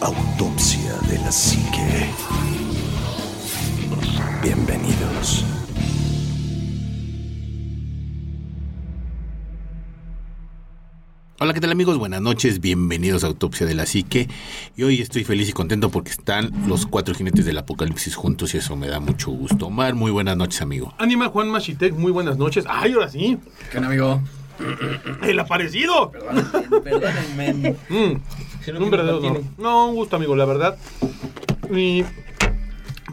Autopsia de la Psique. Bienvenidos. Hola, ¿qué tal amigos? Buenas noches, bienvenidos a Autopsia de la Psique. Y hoy estoy feliz y contento porque están los cuatro jinetes del apocalipsis juntos y eso me da mucho gusto. Omar, muy buenas noches, amigo. Anima Juan Machitek, muy buenas noches. Ay, ahora sí. ¿Qué onda, amigo? El aparecido. Perdónenme. Mm, un verdadero honor. No, un gusto, amigo, la verdad. Y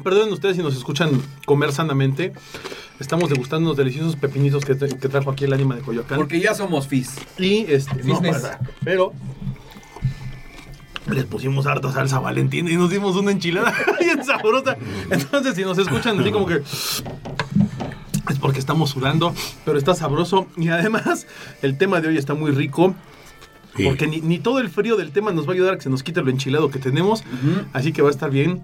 perdonen ustedes si nos escuchan comer sanamente. Estamos degustando unos deliciosos pepinitos que, tra- que trajo aquí el ánima de Coyoacán. Porque ya somos FIS. Y este, no, para- pero les pusimos harta salsa Valentina y nos dimos una enchilada bien sabrosa. Entonces, si nos escuchan así como que es porque estamos sudando, pero está sabroso y además el tema de hoy está muy rico. Sí. Porque ni, ni todo el frío del tema nos va a ayudar a que se nos quite lo enchilado que tenemos. Así que va a estar bien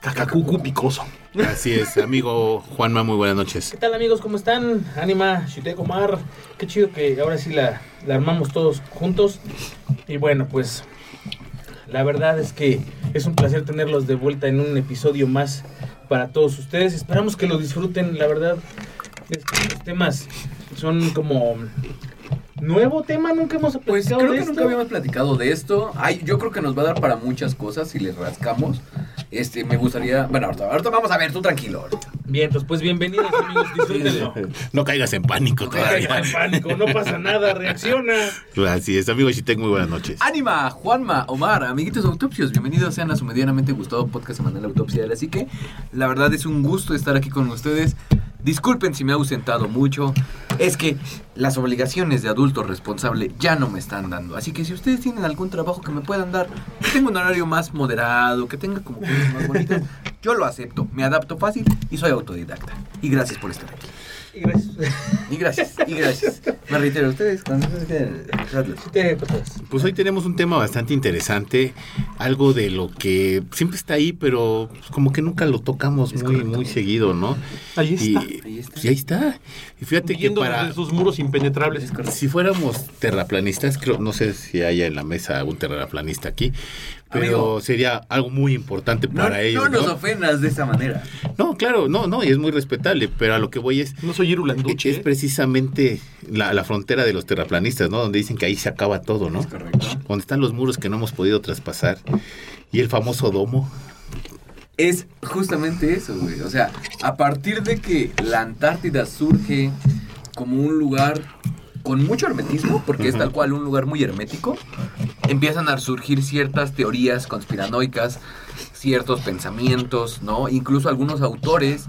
cacacucu picoso. Así es, amigo Juanma, muy buenas noches. ¿Qué tal amigos? ¿Cómo están? Anima, Shite Omar. Qué chido que ahora sí la, la armamos todos juntos. Y bueno, pues la verdad es que es un placer tenerlos de vuelta en un episodio más para todos ustedes. Esperamos que lo disfruten, la verdad. Es que los temas son como... Nuevo tema, nunca hemos Pues platicado creo de que esto. nunca habíamos platicado de esto. Ay, yo creo que nos va a dar para muchas cosas si le rascamos. Este, me gustaría. Bueno, ahorita, ahorita vamos a ver, tú tranquilo. ahorita. Bien, pues, pues bienvenidos amigos, disfrútenlo. No caigas en pánico No caigan todavía. en pánico, no pasa nada, reacciona. Así es, amigo Chitek, muy buenas noches. Ánima, Juanma, Omar, amiguitos autopsios, bienvenidos sean a su medianamente gustado podcast semanal Autopsia de la Psique. La verdad es un gusto estar aquí con ustedes. Disculpen si me he ausentado mucho. Es que las obligaciones de adulto responsable ya no me están dando. Así que si ustedes tienen algún trabajo que me puedan dar, que tenga un horario más moderado, que tenga como cosas más bonitas, yo lo acepto. Me adapto fácil y soy autodidacta. Y gracias por estar aquí. Y gracias. Y gracias, y gracias. Me reitero, ustedes cuando ustedes quieran, hazlo. Shite, Pues hoy tenemos un tema bastante interesante, algo de lo que siempre está ahí, pero como que nunca lo tocamos Es muy, correcto. muy seguido, ¿no? Ahí está. Y, Ahí está. y ahí está. Y fíjate que Viendo para... desde sus muros impenetrables. Si fuéramos terraplanistas, creo, no sé si haya en la mesa un terraplanista aquí, pero Amigo. sería algo muy importante No, para ellos. no nos ¿no? ofendas de esa manera. No, claro, no, no, y es muy respetable, pero a lo que voy es, No soy Irulanduche. es precisamente la, la frontera de los terraplanistas, ¿no? Donde dicen que ahí se acaba todo, ¿no? Es correcto. Donde están los muros que no hemos podido traspasar y el famoso domo. Es justamente eso, güey. O sea, a partir de que la Antártida surge como un lugar con mucho hermetismo, porque es tal cual un lugar muy hermético, empiezan a surgir ciertas teorías conspiranoicas, ciertos pensamientos, ¿no? Incluso algunos autores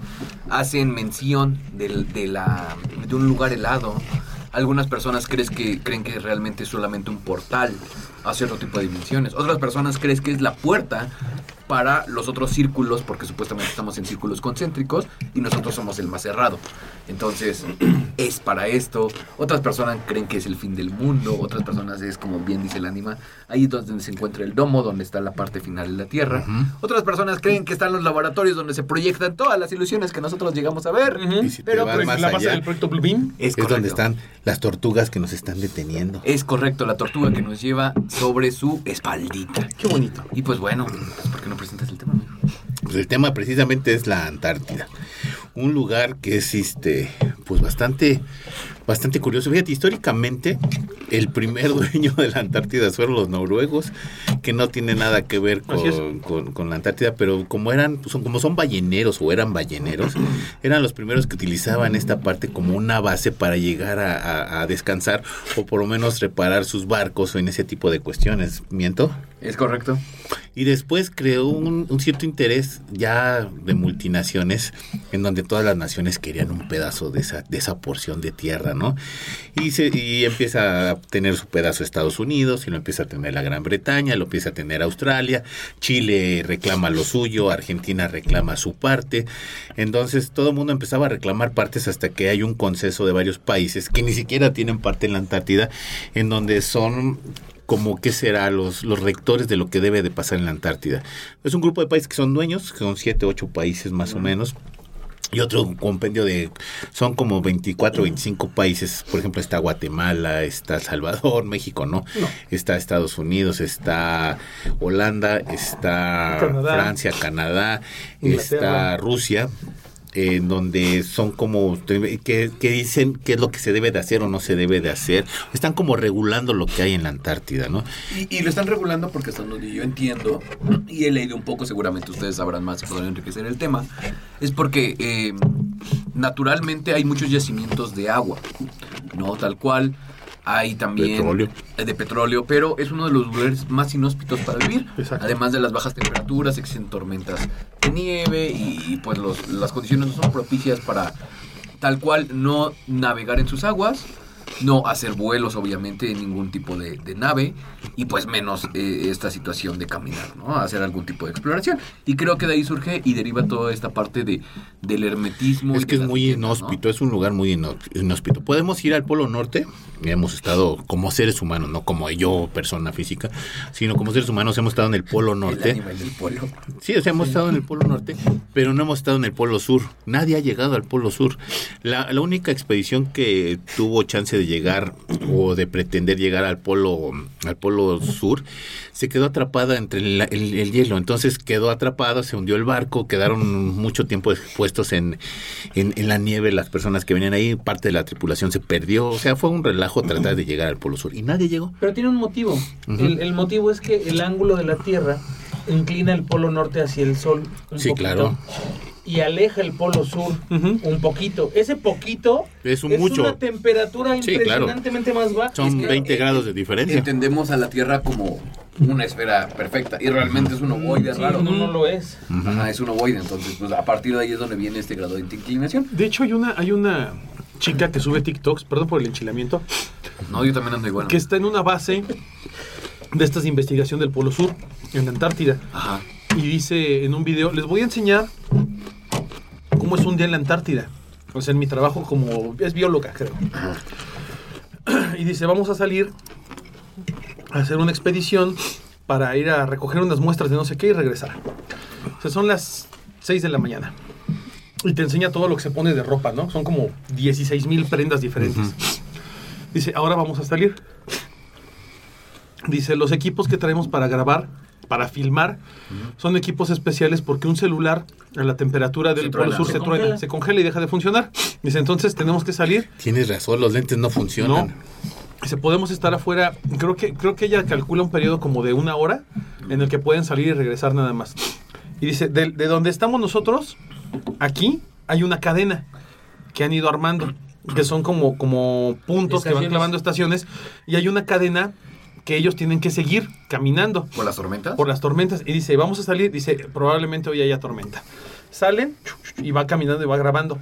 hacen mención del- de, la, de un lugar helado. Algunas personas crees que, creen que realmente es solamente un portal a cierto tipo de dimensiones. Otras personas creen que es la puerta para los otros círculos, porque supuestamente estamos en círculos concéntricos y nosotros somos el más cerrado. Entonces, es para esto. Otras personas creen que es el fin del mundo. Otras personas es, como bien dice el ánima, ahí es donde se encuentra el domo, donde está la parte final de la Tierra. Ujú. Otras personas creen que están los laboratorios donde se proyectan todas las ilusiones que nosotros llegamos a ver. Si te Pero, Pues, más la base allá, del proyecto Blue Beam. Es, es correcto. donde están las tortugas que nos están deteniendo. Es correcto, la tortuga que nos lleva sobre su espaldita. Qué bonito. Y pues bueno, pues, ¿por qué no presentas el tema, amigo? Pues el tema precisamente es la Antártida. Un lugar que es este pues bastante bastante curioso. Fíjate, históricamente el primer dueño de la Antártida fueron los noruegos, que no tiene nada que ver con, con- con la Antártida, pero como eran pues, son, como son balleneros o eran balleneros, eran los primeros que utilizaban esta parte como una base para llegar a, a- a descansar o por lo menos reparar sus barcos o en ese tipo de cuestiones. ¿Miento? Es correcto. Y después creó un, un cierto interés ya de multinaciones en donde todas las naciones querían un pedazo de esa, de esa porción de tierra, ¿no? Y, se, y empieza a tener su pedazo Estados Unidos y lo empieza a tener la Gran Bretaña, lo empieza a tener Australia, Chile reclama lo suyo, Argentina reclama su parte. Entonces todo el mundo empezaba a reclamar partes hasta que hay un consenso de varios países que ni siquiera tienen parte en la Antártida, en donde son como que será los, los rectores de lo que debe de pasar en la Antártida. Es un grupo de países que son dueños, que son siete, ocho países más o menos. y otro compendio de, son como 24, 25 países, por ejemplo está Guatemala, está Salvador, México, ¿no? No. Está Estados Unidos, está Holanda, está Canadá. Francia, Canadá, Inglaterra. está Rusia, en donde son como que, que dicen qué es lo que se debe de hacer o no se debe de hacer. Están como regulando lo que hay en la Antártida, ¿no? Y, lo están regulando porque hasta donde yo entiendo, y he leído un poco, seguramente ustedes sabrán más y podrán enriquecer el tema, es porque eh, naturalmente hay muchos yacimientos de agua, ¿no? Tal cual. Hay también Petróleo. eh, de petróleo, pero es uno de los lugares más inhóspitos para vivir. Exacto. Además de las bajas temperaturas, existen tormentas de nieve y pues los- las condiciones no son propicias para tal cual no navegar en sus aguas, no hacer vuelos obviamente en ningún tipo de, de nave y pues menos eh, esta situación de caminar, ¿no? Hacer algún tipo de exploración. Y creo que de ahí surge y deriva toda esta parte de, del hermetismo. Es que es muy inhóspito, es un lugar muy inhóspito. Podemos ir al Polo Norte, hemos estado como seres humanos, no como yo, persona física, sino como seres humanos hemos estado en el Polo El Norte. animal del polo. Sí, o sea, hemos estado en el Polo Norte, pero no hemos estado en el Polo Sur. Nadie ha llegado al Polo Sur. La, la única expedición que tuvo chance de llegar o de pretender llegar al Polo, al Polo Sur se quedó atrapada entre el, el- el hielo. Entonces quedó atrapada, se hundió el barco, quedaron mucho tiempo expuestos en, en, en la nieve las personas que venían ahí. Parte de la tripulación se perdió. O sea, fue un relajo tratar de llegar al Polo Sur y nadie llegó. Pero tiene un motivo. El, el motivo es que el ángulo de la Tierra inclina el polo norte hacia el sol un Sí, poquito claro. Y aleja el polo sur un poquito. Ese poquito Es un mucho. una temperatura Sí, claro. impresionantemente más baja. Son Es que- 20 grados de diferencia. Entendemos a la Tierra como una esfera perfecta y realmente es un ovoide Sí, raro. no, no lo es. Ajá, es un ovoide, entonces pues a partir de ahí es donde viene este grado de inclinación. De hecho, hay una, hay una chica que sube TikToks, perdón por el enchilamiento, No, yo también ando igual. que está en una base de estas de investigación del Polo Sur, en la Antártida. Ajá. Y dice en un video, les voy a enseñar cómo es un día en la Antártida. O sea, en mi trabajo como... es bióloga, creo. Y dice, vamos a salir a hacer una expedición para ir a recoger unas muestras de no sé qué y regresar. O sea, son las 6 de la mañana. Y te enseña todo lo que se pone de ropa, ¿no? Son como 16 mil prendas diferentes. Dice, ahora vamos a salir. Dice, los equipos que traemos para grabar, para filmar, son equipos especiales porque un celular a la temperatura del Polo. Sur Se se, truena, congela. se congela y deja de funcionar. Dice, entonces tenemos que salir. Tienes razón, los lentes no funcionan. No. Dice, podemos estar afuera. Creo que, creo que ella calcula un periodo como de una hora en el que pueden salir y regresar nada más. Y dice, de, de donde estamos nosotros, aquí hay una cadena que han ido armando, que son como, como puntos que van clavando estaciones, y hay una cadena que ellos tienen que seguir caminando ¿Por las tormentas? por las tormentas. Y dice, vamos a salir, dice, probablemente hoy haya tormenta. Salen y va caminando y va grabando.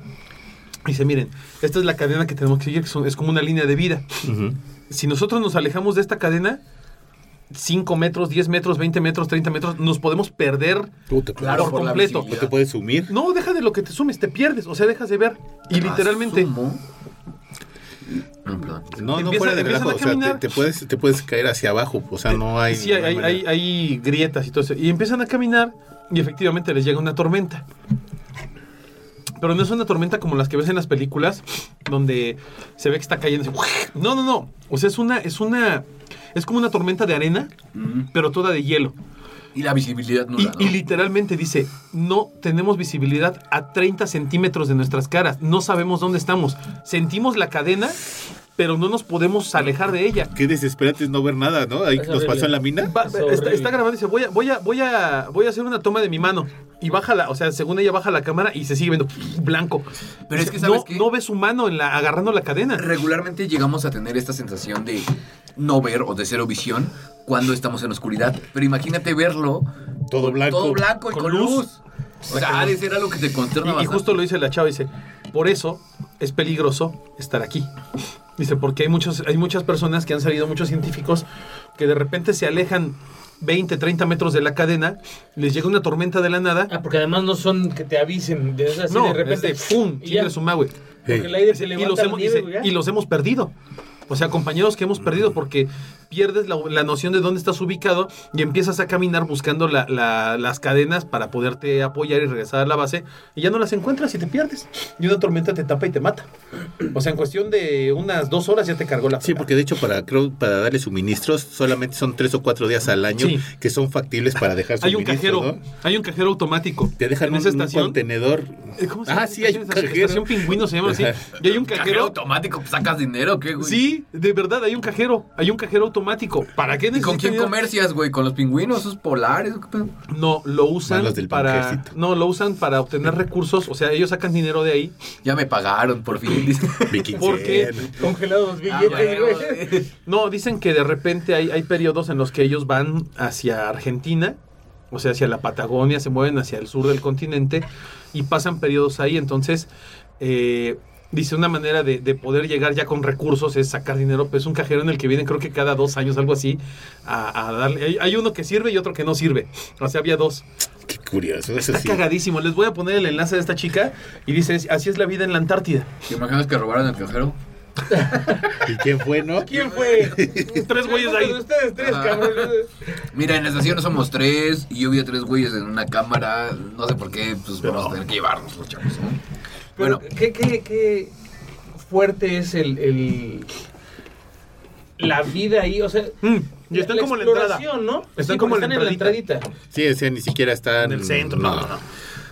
Dice, miren, esta es la cadena que tenemos que seguir, que son- es como una línea de vida. Si nosotros nos alejamos de esta cadena, 5 metros, 10 metros, 20 metros, 30 metros, nos podemos perder Tú te Claro, por por completo. ¿No te puedes sumir? No, deja de lo que te sumes, te pierdes, o sea, dejas de ver. Y literalmente, Asumo- No, perdón. No, fuera de empiezan relajo, a o sea, te, caminar. te puedes, te puedes caer hacia abajo, o sea, no hay... sí, hay, no hay hay, manera. hay- hay grietas y todo eso. Y empiezan a caminar y efectivamente les llega una tormenta. Pero no es una tormenta como las que ves en las películas, donde se ve que está cayendo. No, no, no. O sea, es una, es una, es como una tormenta de arena, Mm. pero toda de hielo. Y la visibilidad Y, nula, ¿no? y literalmente dice, no tenemos visibilidad a 30 centímetros de nuestras caras, no sabemos dónde estamos. Sentimos la cadena, pero no nos podemos alejar de ella. Qué desesperante es no ver nada, ¿no? Ahí nos pasó en la mina. Va- Es está, grabando y dice, voy a, voy, a, voy, a, voy a hacer una toma de mi mano. Y baja la, o sea, según ella baja la cámara y se sigue viendo blanco. Pero es que, no, ¿sabes qué? no ve su mano en la, agarrando la cadena. Regularmente llegamos a tener esta sensación de no ver o de cero visión cuando estamos en oscuridad. Pero imagínate verlo Todo blanco. todo blanco y Con con, luz. luz. O sea, ha de ser algo que te Y, consterna y bastante. justo lo dice la chava, dice, por eso es peligroso estar aquí. Dice, porque hay, muchos, hay muchas personas que han salido, muchos científicos, que de repente se alejan 20, 30 metros de la cadena, les llega una tormenta de la nada. Ah, porque además no son que te avisen. De, así no, de repente. es de ¡pum! y ya. su madre. Porque el aire se y los, hemos, nieve, dice, ya. y los hemos perdido. O sea, compañeros que hemos perdido porque pierdes la, la noción de dónde estás ubicado y empiezas a caminar buscando la- la- las cadenas para poderte apoyar y regresar a la base y ya no las encuentras y te pierdes. Y una tormenta te tapa y te mata. O sea, en cuestión de unas dos horas ya te cargó la Sí, fregada. porque de hecho para creo para darle suministros solamente son tres o cuatro días al año Sí. que son factibles para dejar Hay un cajero, ¿no? hay un cajero automático. Te dejan en un, esa un estación. contenedor. Eh, ¿Cómo se Ah, sí, hay un cajero. Estación Pingüino se llama así. Y hay un Cajero cajero. automático, pues, sacas dinero, ¿qué, güey? Sí, de verdad, hay un cajero. Hay un cajero automático. ¿Para qué ¿Y con quién comercias, güey? ¿Con los pingüinos, esos polares? ¿Qué pedo? No, lo usan del para. No, lo usan para obtener recursos. O sea, ellos sacan dinero de ahí. Ya me pagaron, por fin. dice. Viking ¿Por qué? Zen. Congelados Ah, billetes, güey. No, dicen que de repente hay, hay periodos en los que ellos van hacia Argentina, o sea, hacia la Patagonia, se mueven hacia el sur del continente y pasan periodos ahí. Entonces, eh, dice una manera de, de poder llegar ya con recursos es sacar dinero. Pues es un cajero en el que vienen, creo que cada dos años, algo así, a, a darle. Hay, hay uno que sirve y otro que no sirve. O sea, había dos. Qué curioso, eso Está sí. cagadísimo. Les voy a poner el enlace de esta chica y dice: Así es la vida en la Antártida. ¿Te imaginas que robaron el cajero? ¿Y quién fue, no? ¿Quién fue? Tres güeyes ahí. Ustedes tres, cabrones. Mira, en la estación somos tres y yo vi a tres güeyes en una cámara. No sé por qué, pues vamos a tener que llevarnos los chavos, ¿no? Pero, Bueno, ¿qué, qué, qué fuerte es el, el- la vida ahí? O sea, Mm, y están como en la entrada. ¿no? Están Sí, como en la están en la entradita. Sí, o sea, ni siquiera está En el centro, no, no, no.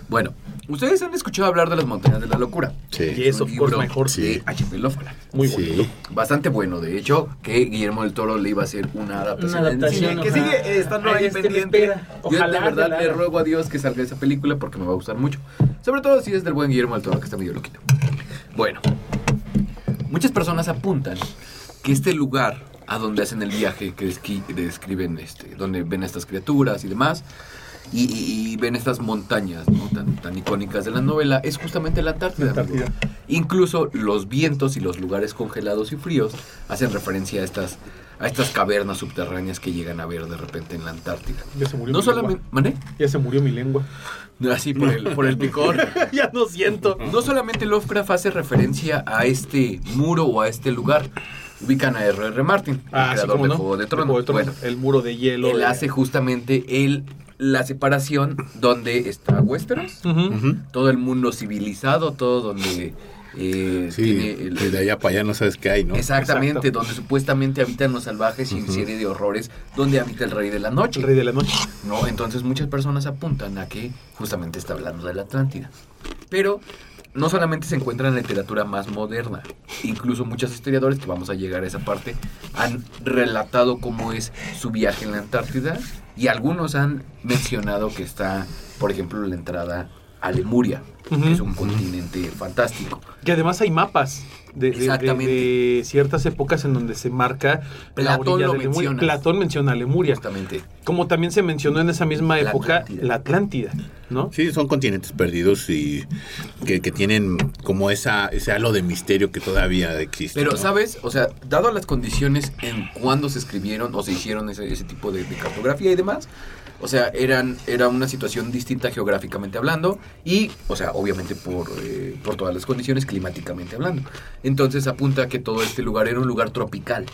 bueno, ustedes han escuchado hablar de las montañas de la locura. Sí. Y eso, libro mejor. Sí. de H.P. Lovecraft. Muy Sí. bueno. Bastante bueno, de hecho, que Guillermo del Toro le iba a hacer una adaptación. Una en adaptación, cine, que sigue estando ahí este, pendiente. espera. Yo Ojalá de verdad la le ruego a Dios que salga esa película porque me va a gustar mucho. Sobre todo si es del buen Guillermo del Toro, que está medio loquito. Bueno, muchas personas apuntan que este lugar a donde hacen el viaje, que describen, este, donde ven a estas criaturas y demás, y, y- y ven estas montañas ¿no? tan, tan icónicas de la novela, es justamente la Antártida. La. Antártida. Incluso los vientos y los lugares congelados y fríos hacen referencia a estas, a estas cavernas subterráneas que llegan a ver de repente en la Antártida. Ya se murió No mi solamente... lengua. ¿Mané? Ya se murió mi lengua. Así por el, por el picor. ya no siento. No solamente Lovecraft hace referencia a este muro o a este lugar. Ubican a R.R. Martin, el Ah, sí, creador cómo de no. Juego de De Tronos. Juego de Tronos. Bueno, el muro de hielo. él de- hace justamente el, la separación donde está Westeros, todo el mundo civilizado, todo donde eh, Sí, tiene el- desde allá para allá no sabes qué hay, ¿no? Exactamente, Exacto. donde supuestamente habitan los salvajes y una Ujú. serie de horrores, donde habita el rey de la noche. El rey de la noche. ¿no? Entonces muchas personas apuntan a que justamente está hablando de la Atlántida. Pero no solamente se encuentra en la literatura más moderna, incluso muchos historiadores, que vamos a llegar a esa parte, han relatado cómo es su viaje en la Antártida y algunos han mencionado que está, por ejemplo, la entrada a Lemuria, Que es un continente fantástico. Que además hay mapas de, de- de- Exactamente. de ciertas épocas en donde se marca la Platón orilla lo de Lemuria. menciona. Platón menciona Lemuria. Justamente. Como también se mencionó en esa misma La época Atlántida. la Atlántida, ¿no? Sí, son continentes perdidos y que, que tienen como esa ese halo de misterio que todavía existe. Pero, ¿no? ¿sabes? O sea, dado las condiciones en cuándo se escribieron o se hicieron ese, ese tipo de, de cartografía y demás, o sea, eran, era una situación distinta geográficamente hablando y, o sea, obviamente por, eh, por todas las condiciones climáticamente hablando. Entonces apunta que todo este lugar era un lugar tropical,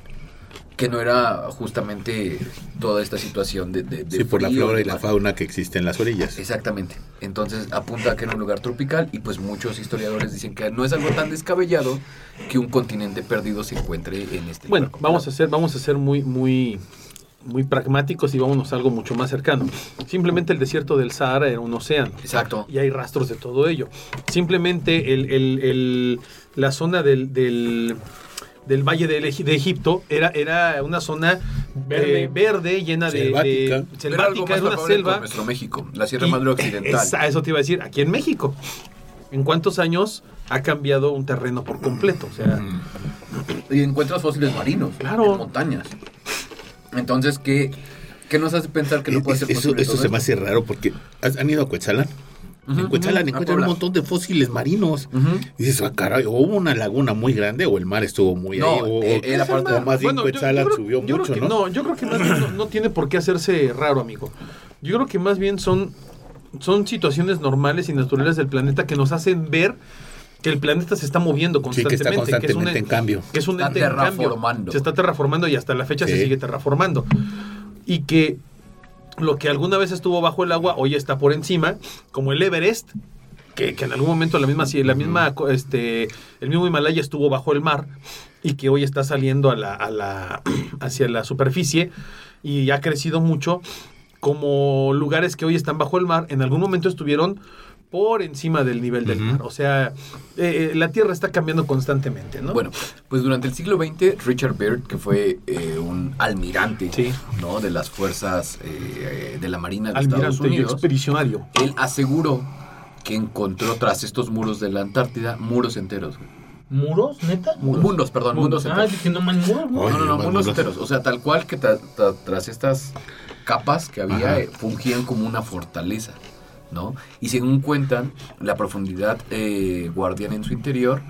que no era justamente toda esta situación de... de- de Sí, por la flora y la fauna que existe en las orillas. Exactamente. Entonces apunta a que era un lugar tropical y pues muchos historiadores dicen que no es algo tan descabellado que un continente perdido se encuentre en este Bueno, lugar. vamos a ser, vamos a ser muy, muy, muy pragmáticos y vámonos a algo mucho más cercano. Simplemente el desierto del Sahara era un océano. Exacto. y hay rastros de todo ello. Simplemente el, el- el- la zona del, del, del Valle de Egipto era, era una zona Verde. eh, verde llena de Selvática. de- selvática, era una selva. nuestro México, la Sierra Y- Madre Occidental. Esa- eso te iba a decir, aquí en México. ¿En cuántos años ha cambiado un terreno por completo? O sea. Y encuentras fósiles marinos Claro. en montañas. Entonces, ¿qué, qué nos hace pensar que no puede ser eso posible eso se me hace raro porque ¿has- han ido a Cuetzalan. Ujú, en Cuetzalan ujú, a encuentran un montón de fósiles marinos. Y dices, ah, caray, o hubo una laguna muy grande o el mar estuvo muy No, ahí. O, eh, o- era o parte de- más bien yo- yo creo- subió yo mucho, que- ¿no? yo creo que más bien no, no tiene por qué hacerse raro, amigo. Yo creo que más bien son, son situaciones normales y naturales del planeta que nos hacen ver que el planeta se está moviendo Sí, que constantemente. está que es un constantemente en cambio. que es un Está ente en cambio. terraformando. Se está terraformando y hasta la fecha se sigue terraformando. Y que lo que alguna vez estuvo bajo el agua hoy está por encima, como el Everest, que, que en algún momento la misma, sí, la misma, co- este, el mismo Himalaya estuvo bajo el mar y que hoy está saliendo a la, a la, hacia la superficie y ha crecido mucho, como lugares que hoy están bajo el mar, en algún momento estuvieron por encima del nivel del mar. O sea, eh, eh, la Tierra está cambiando constantemente, ¿no? Bueno, pues durante el siglo XX, Richard Byrd, que fue eh, un almirante Sí. ¿no? de las fuerzas eh, de la Marina de Estados almirante y Unidos, expedicionario. él aseguró que encontró tras estos muros de la Antártida muros enteros. ¿Muros, neta? Mundos, perdón, mundos Ah, enteros. dije, no man, muros, ¿no? Oye, No, no, mundos enteros. O sea, tal cual que tra- tra- tras estas capas que había, eh, fungían como una fortaleza, ¿no? Y según cuentan, la profundidad eh, guardiana en su interior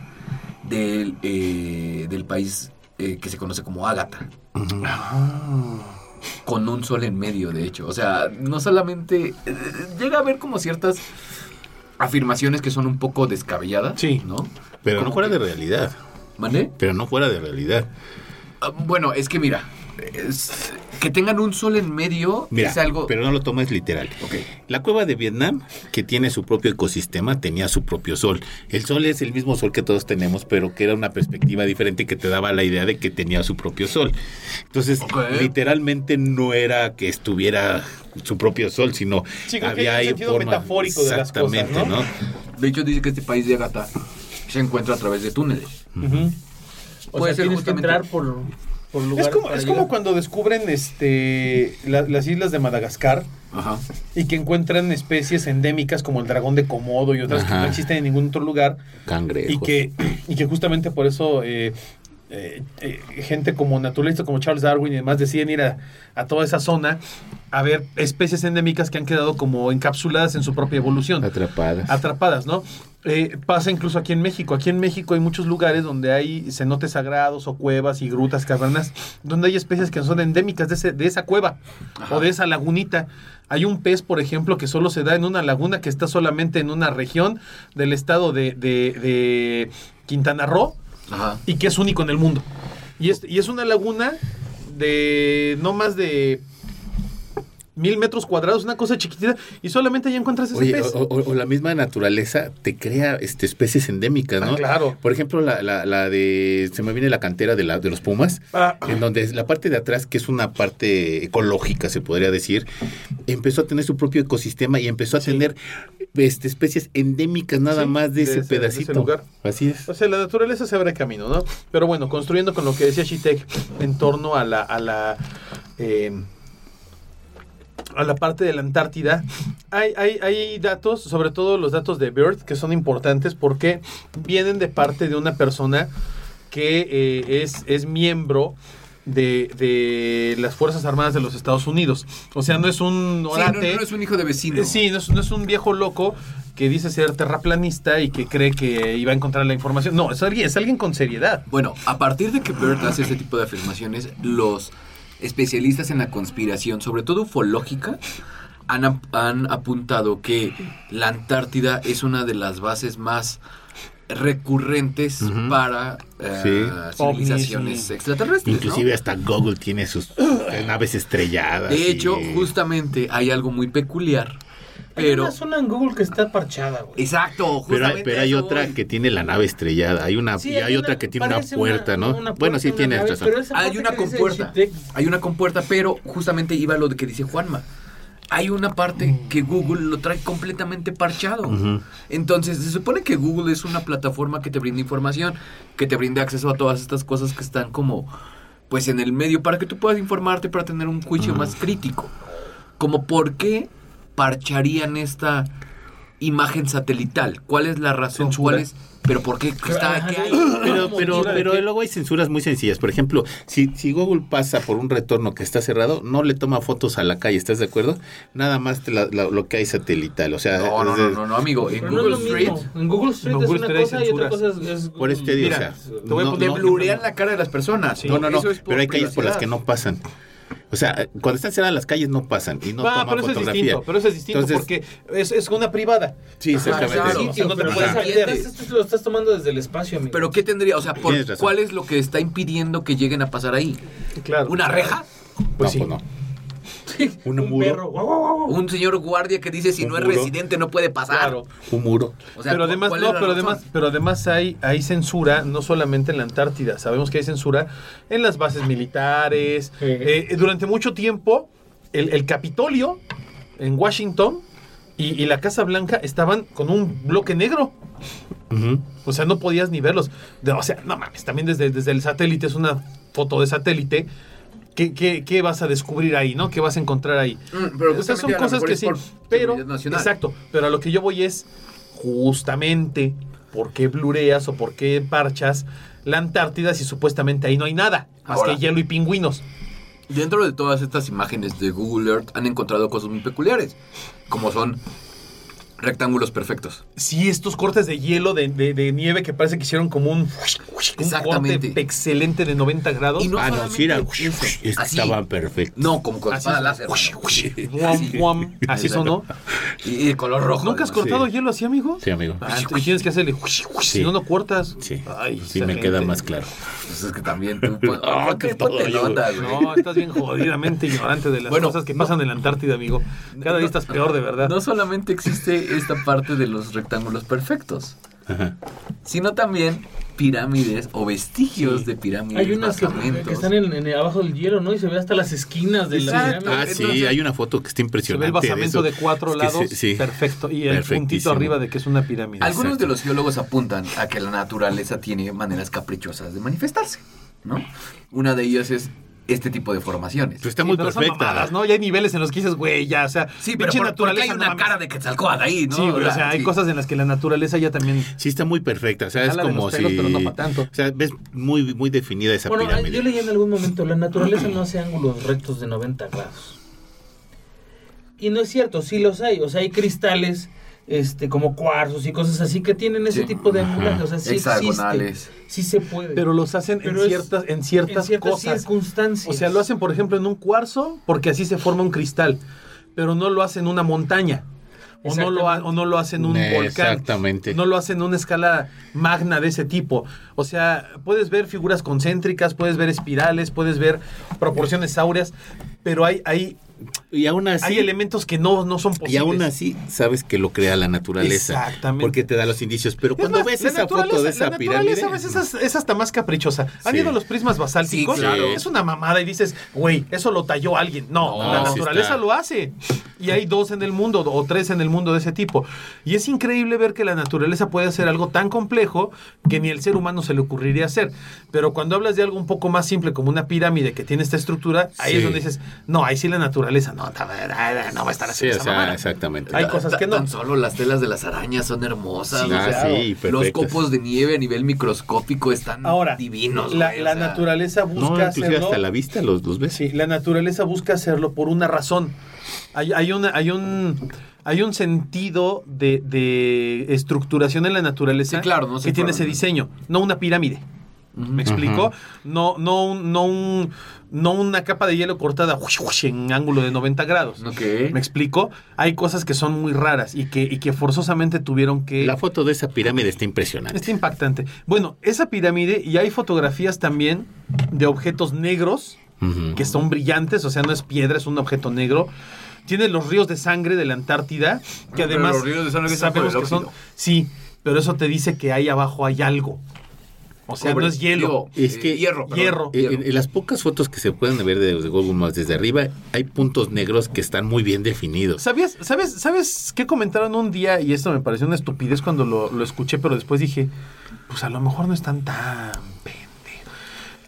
del, eh, del país eh, que se conoce como Ágata. Con un sol en medio, de hecho. O sea, no solamente... eh, llega a haber como ciertas afirmaciones que son un poco descabelladas, Sí. ¿no? Pero no fuera que- de realidad. ¿Mande? Pero no fuera de realidad. Ah, Bueno, es que mira, es- que tengan un sol en medio Mira, es algo... pero no lo tomes literal. La cueva de Vietnam, que tiene su propio ecosistema, tenía su propio sol. El sol es el mismo sol que todos tenemos, pero que era una perspectiva diferente que te daba la idea de que tenía su propio sol. Entonces, literalmente no era que estuviera su propio sol, sino Sí, había ahí sentido forma- metafórico de las cosas, Exactamente, ¿no? De hecho, dice que este país de Agatha se encuentra a través de túneles. O Puede sea, ser tienes que entrar por, por Es como, para es como cuando descubren este la- las islas de Madagascar Ajá. y que encuentran especies endémicas como el dragón de Komodo y otras que no existen en ningún otro lugar Cangrejos. y que, y que justamente por eso eh, eh, eh, gente como naturalistas como Charles Darwin y demás deciden ir a, a toda esa zona a ver especies endémicas que han quedado como encapsuladas en su propia evolución. atrapadas. atrapadas, ¿no? Eh, pasa incluso aquí en México. Aquí en México hay muchos lugares donde hay cenotes sagrados o cuevas y grutas, cavernas, donde hay especies que son endémicas de, ese- de esa cueva o de esa lagunita. Hay un pez, por ejemplo, que solo se da en una laguna que está solamente en una región del estado de, de- de Quintana Roo Ajá. y que es único en el mundo. Y es, y es una laguna de no más de mil metros cuadrados, una cosa chiquitita, y solamente ahí encuentras ese Oye, pez. o, o- o la misma naturaleza te crea este, especies endémicas, Ah, ¿no? claro. Por ejemplo, la, la, la de. Se me viene la cantera de, la, de los Pumas, Ah. en donde la parte de atrás, que es una parte ecológica, se podría decir, empezó a tener su propio ecosistema y empezó a tener este, especies endémicas nada Sí, más de, de ese, ese- de ese pedacito. lugar. Así es. O sea, la naturaleza se abre camino, ¿no? Pero bueno, construyendo con lo que decía Shitek en torno a la, a la, eh, a la parte de la Antártida, hay, hay, hay datos, sobre todo los datos de Bird, que son importantes porque vienen de parte de una persona que eh, es, es miembro de, de las Fuerzas Armadas de los Estados Unidos. O sea, no es un Sí, no, orate. no es un hijo de vecino. Sí, no es, no es un viejo loco que dice ser terraplanista y que cree que iba a encontrar la información. No, es alguien, es alguien con seriedad. Bueno, a partir de que Bert hace este tipo de afirmaciones, los especialistas en la conspiración, sobre todo ufológica, han, han apuntado que la Antártida es una de las bases más recurrentes Ujú. para eh, Sí. civilizaciones Ovnis, sí. extraterrestres. ¿no? Inclusive hasta Google tiene sus eh, naves estrelladas. De hecho, y- justamente hay algo muy peculiar, Hay pero... una zona en Google que está parchada, güey. Exacto, Pero hay, justamente pero hay otra voy. que tiene la nave estrellada. Hay una Sí, y hay una- otra que tiene una puerta, ¿no? una bueno, sí puerta, tiene una nave, razón. pero esa Hay una compuerta. Hay una compuerta, pero justamente iba lo de que dice Juanma. Hay una parte que Google lo trae completamente parchado. Entonces, se supone que Google es una plataforma que te brinda información, que te brinda acceso a todas estas cosas que están como pues en el medio para que tú puedas informarte para tener un juicio más crítico. Como por qué parcharían esta imagen satelital? ¿Cuál es la razón? Censura. ¿Cuál es? Pero ¿por qué está qué hay? Pero, pero, pero qué? luego hay censuras muy sencillas. Por ejemplo, si, si Google pasa por un retorno que está cerrado, no le toma fotos a la calle, ¿estás de acuerdo? Nada más te la- la- lo que hay satelital. O sea, No, no, no, de- no, no, amigo. En no Google Street. En Google Street es Google una cosa y otra cosa censuras. es, es Por este día, Mira, o sea, te voy a no, poner no, te no, blurean la cara de las personas. Sí. no, no, no, pero hay calles por las que no pasan. O sea, cuando están cerradas las calles no pasan y no Ah, toman pero eso es fotografía. distinto, pero eso es distinto Entonces, porque es, es una privada. Sí, exactamente. claro. Sí, tío, no te pero puedes esto, esto lo estás tomando desde el espacio, amigo. Pero ¿qué tendría? O sea, por-. ¿cuál es lo que está impidiendo que lleguen a pasar ahí? Claro. ¿Una reja? Pues no, sí. pues no. un, un muro. perro. Un señor guardia que dice si Un no es residente no puede pasar. Claro. Un muro. O sea, pero además, ¿cuál es no, pero además, pero además hay, hay censura, no solamente en la Antártida. Sabemos que hay censura en las bases militares. Sí. Eh, durante mucho tiempo, el, el Capitolio en Washington y, y la Casa Blanca estaban con un bloque negro. O sea, no podías ni verlos. De- o sea, no mames, también desde, desde el satélite, es una foto de satélite. ¿Qué, qué, qué vas a descubrir ahí, no? ¿Qué vas a encontrar ahí? Mm, pero sea, son cosas que sí. Pero, exacto. Pero a lo que yo voy es justamente por qué blureas o por qué parchas la Antártida si supuestamente ahí no hay nada. Más Ahora. que hielo y pingüinos. Dentro de todas estas imágenes de Google Earth han encontrado cosas muy peculiares, como son rectángulos perfectos. Sí, estos cortes de hielo, de, de- de nieve que parece que hicieron como un, corte excelente de 90 grados. Y no ah, no, sí, era, así. estaban perfectos. No, como con Así espada es. láser. Ush, mano. ush. Sí. Guam, guam. Así sonó. Y, y de color rojo. ¿Nunca has además. cortado Sí. hielo así, amigo? Sí, amigo. Ah, entonces tienes que hacerle. Si no, no cortas. Sí, Ay, sí me queda más claro. Pues es que también tú. Pues, Ah, ponte- que todo onda. No, estás bien jodidamente ignorante de las Bueno, cosas que pasan en la Antártida, amigo. Cada día estás peor, de verdad. No solamente existe esta parte de los rectángulos perfectos, Ajá. sino también pirámides o vestigios de pirámides. Hay unas que, que están en, en- abajo del hielo, ¿no? Y se ve hasta las esquinas de la pirámide. Ah, sí, Entonces- hay una foto que está Se ve impresionante. el basamento de cuatro Es lados. sí. Perfecto. Y el puntito arriba de que es una pirámide. Algunos Exacto. de los geólogos apuntan a que la naturaleza tiene maneras caprichosas de manifestarse, ¿no? Una de ellas es este tipo de formaciones. Pues está Sí, muy pero son perfecta. mamadas, ¿no? Ya hay niveles en los que dices, güey, ya, o sea, Sí, pero por, porque hay una cara de Quetzalcóatl ahí, ¿no? Sí, güey, o sea, hay cosas en las que la naturaleza ya también. Sí, está muy perfecta. O sea, es como pelos, si. pero no tanto. O sea, ves muy, muy definida esa Bueno, pirámide. yo leí en algún momento, la naturaleza no hace ángulos rectos de 90 grados. Y no es cierto, sí los hay. O sea, hay cristales este, como cuarzos y cosas así que tienen ese Sí. tipo de angulares. O sea, sí Hexagonales. existe. Sí se puede. Pero los hacen Pero en ciertas, en en ciertas, ciertas cosas. circunstancias. O sea, lo hacen, por ejemplo, en un cuarzo, porque así se forma un cristal. Pero no lo hacen en una montaña. O no, lo ha- o no lo hacen en un Eh, volcán. exactamente. No lo hacen en una escala magna de ese tipo. O sea, puedes ver figuras concéntricas, puedes ver espirales, puedes ver proporciones áureas, pero hay, hay, Y aún así. hay elementos que no, no son posibles. Y aún así sabes que lo crea la naturaleza. Exactamente. Porque te da los indicios. Pero cuando más, ves la esa foto naturaleza- de esa la pirámide. naturaleza a veces es, hasta más caprichosa. ¿Han Sí. ido los prismas basálticos? Sí, claro. Es una mamada y dices, güey, eso lo talló alguien. No, No, la naturaleza lo hace. Y hay dos en el mundo o tres en el mundo de ese tipo. Y es increíble ver que la naturaleza puede hacer algo tan complejo que ni el ser humano se le ocurriría hacer. Pero cuando hablas de algo un poco más simple como una pirámide que tiene esta estructura, ahí es donde dices, no, ahí sí la naturaleza no, no va a estar Sí, o sea, mamada. exactamente. Hay cosas que no. Tan solo las telas de las arañas son hermosas. Sí, o Ah, sea, sí, los copos de nieve a nivel microscópico están Ahora, divinos. la, güey, o la sea, naturaleza busca No, inclusive hacerlo. hasta la vista los, los ves. Sí, la naturaleza busca hacerlo por una razón. Hay, hay, una, hay, un, hay un sentido de, de estructuración en la naturaleza Sí, claro, no que tiene ese diseño, no una pirámide. ¿Me explico? No, no, un- no, un, no una capa de hielo cortada en ángulo de 90 grados. ¿Me explico? Hay cosas que son muy raras y que, y que forzosamente tuvieron que... La foto de esa pirámide está impresionante. Está impactante. Bueno, esa pirámide y hay fotografías también de objetos negros que son brillantes, o sea, no es piedra, es un objeto negro. Tiene los ríos de sangre de la Antártida, que Ah, pero además los ríos de sangre sabemos que son. Sí, pero eso te dice que ahí abajo hay algo. O sea, Cobre, no es hielo. digo, Es eh, que- hierro. perdón, hierro. En, en- en las pocas fotos que se pueden ver de, de Google Maps desde arriba, hay puntos negros que están muy bien definidos. ¿Sabías, sabes, ¿Sabes qué comentaron un día? Y esto me pareció una estupidez cuando lo, lo escuché, pero después dije, pues a lo mejor no están tan pendejos.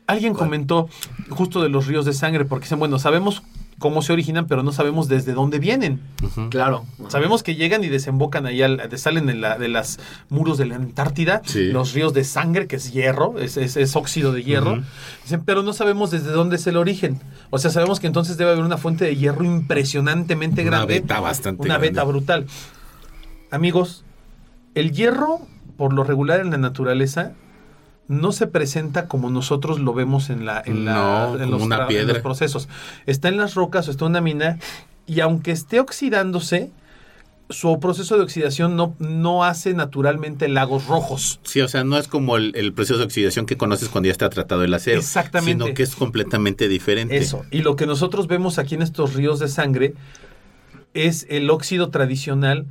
Alguien comentó justo de los ríos de sangre, porque dicen, bueno, sabemos cómo se originan, pero no sabemos desde dónde vienen. Claro. Sabemos que llegan y desembocan ahí, al- salen de, la, de las muros de la Antártida, Sí. los ríos de sangre, que es hierro, es, es- es óxido de hierro. Dicen, pero no sabemos desde dónde es el origen. O sea, sabemos que entonces debe haber una fuente de hierro impresionantemente Una grande. beta bastante Una grande. beta brutal. Amigos, el hierro, por lo regular en la naturaleza, no se presenta como nosotros lo vemos en la en, la- No, en una los procesos. Está en las rocas o está en una mina y aunque esté oxidándose, su proceso de oxidación no, no hace naturalmente lagos rojos. Sí, o sea, no es como el, el proceso de oxidación que conoces cuando ya está tratado el acero. Exactamente. Sino que es completamente diferente. Eso. Y lo que nosotros vemos aquí en estos ríos de sangre es el óxido tradicional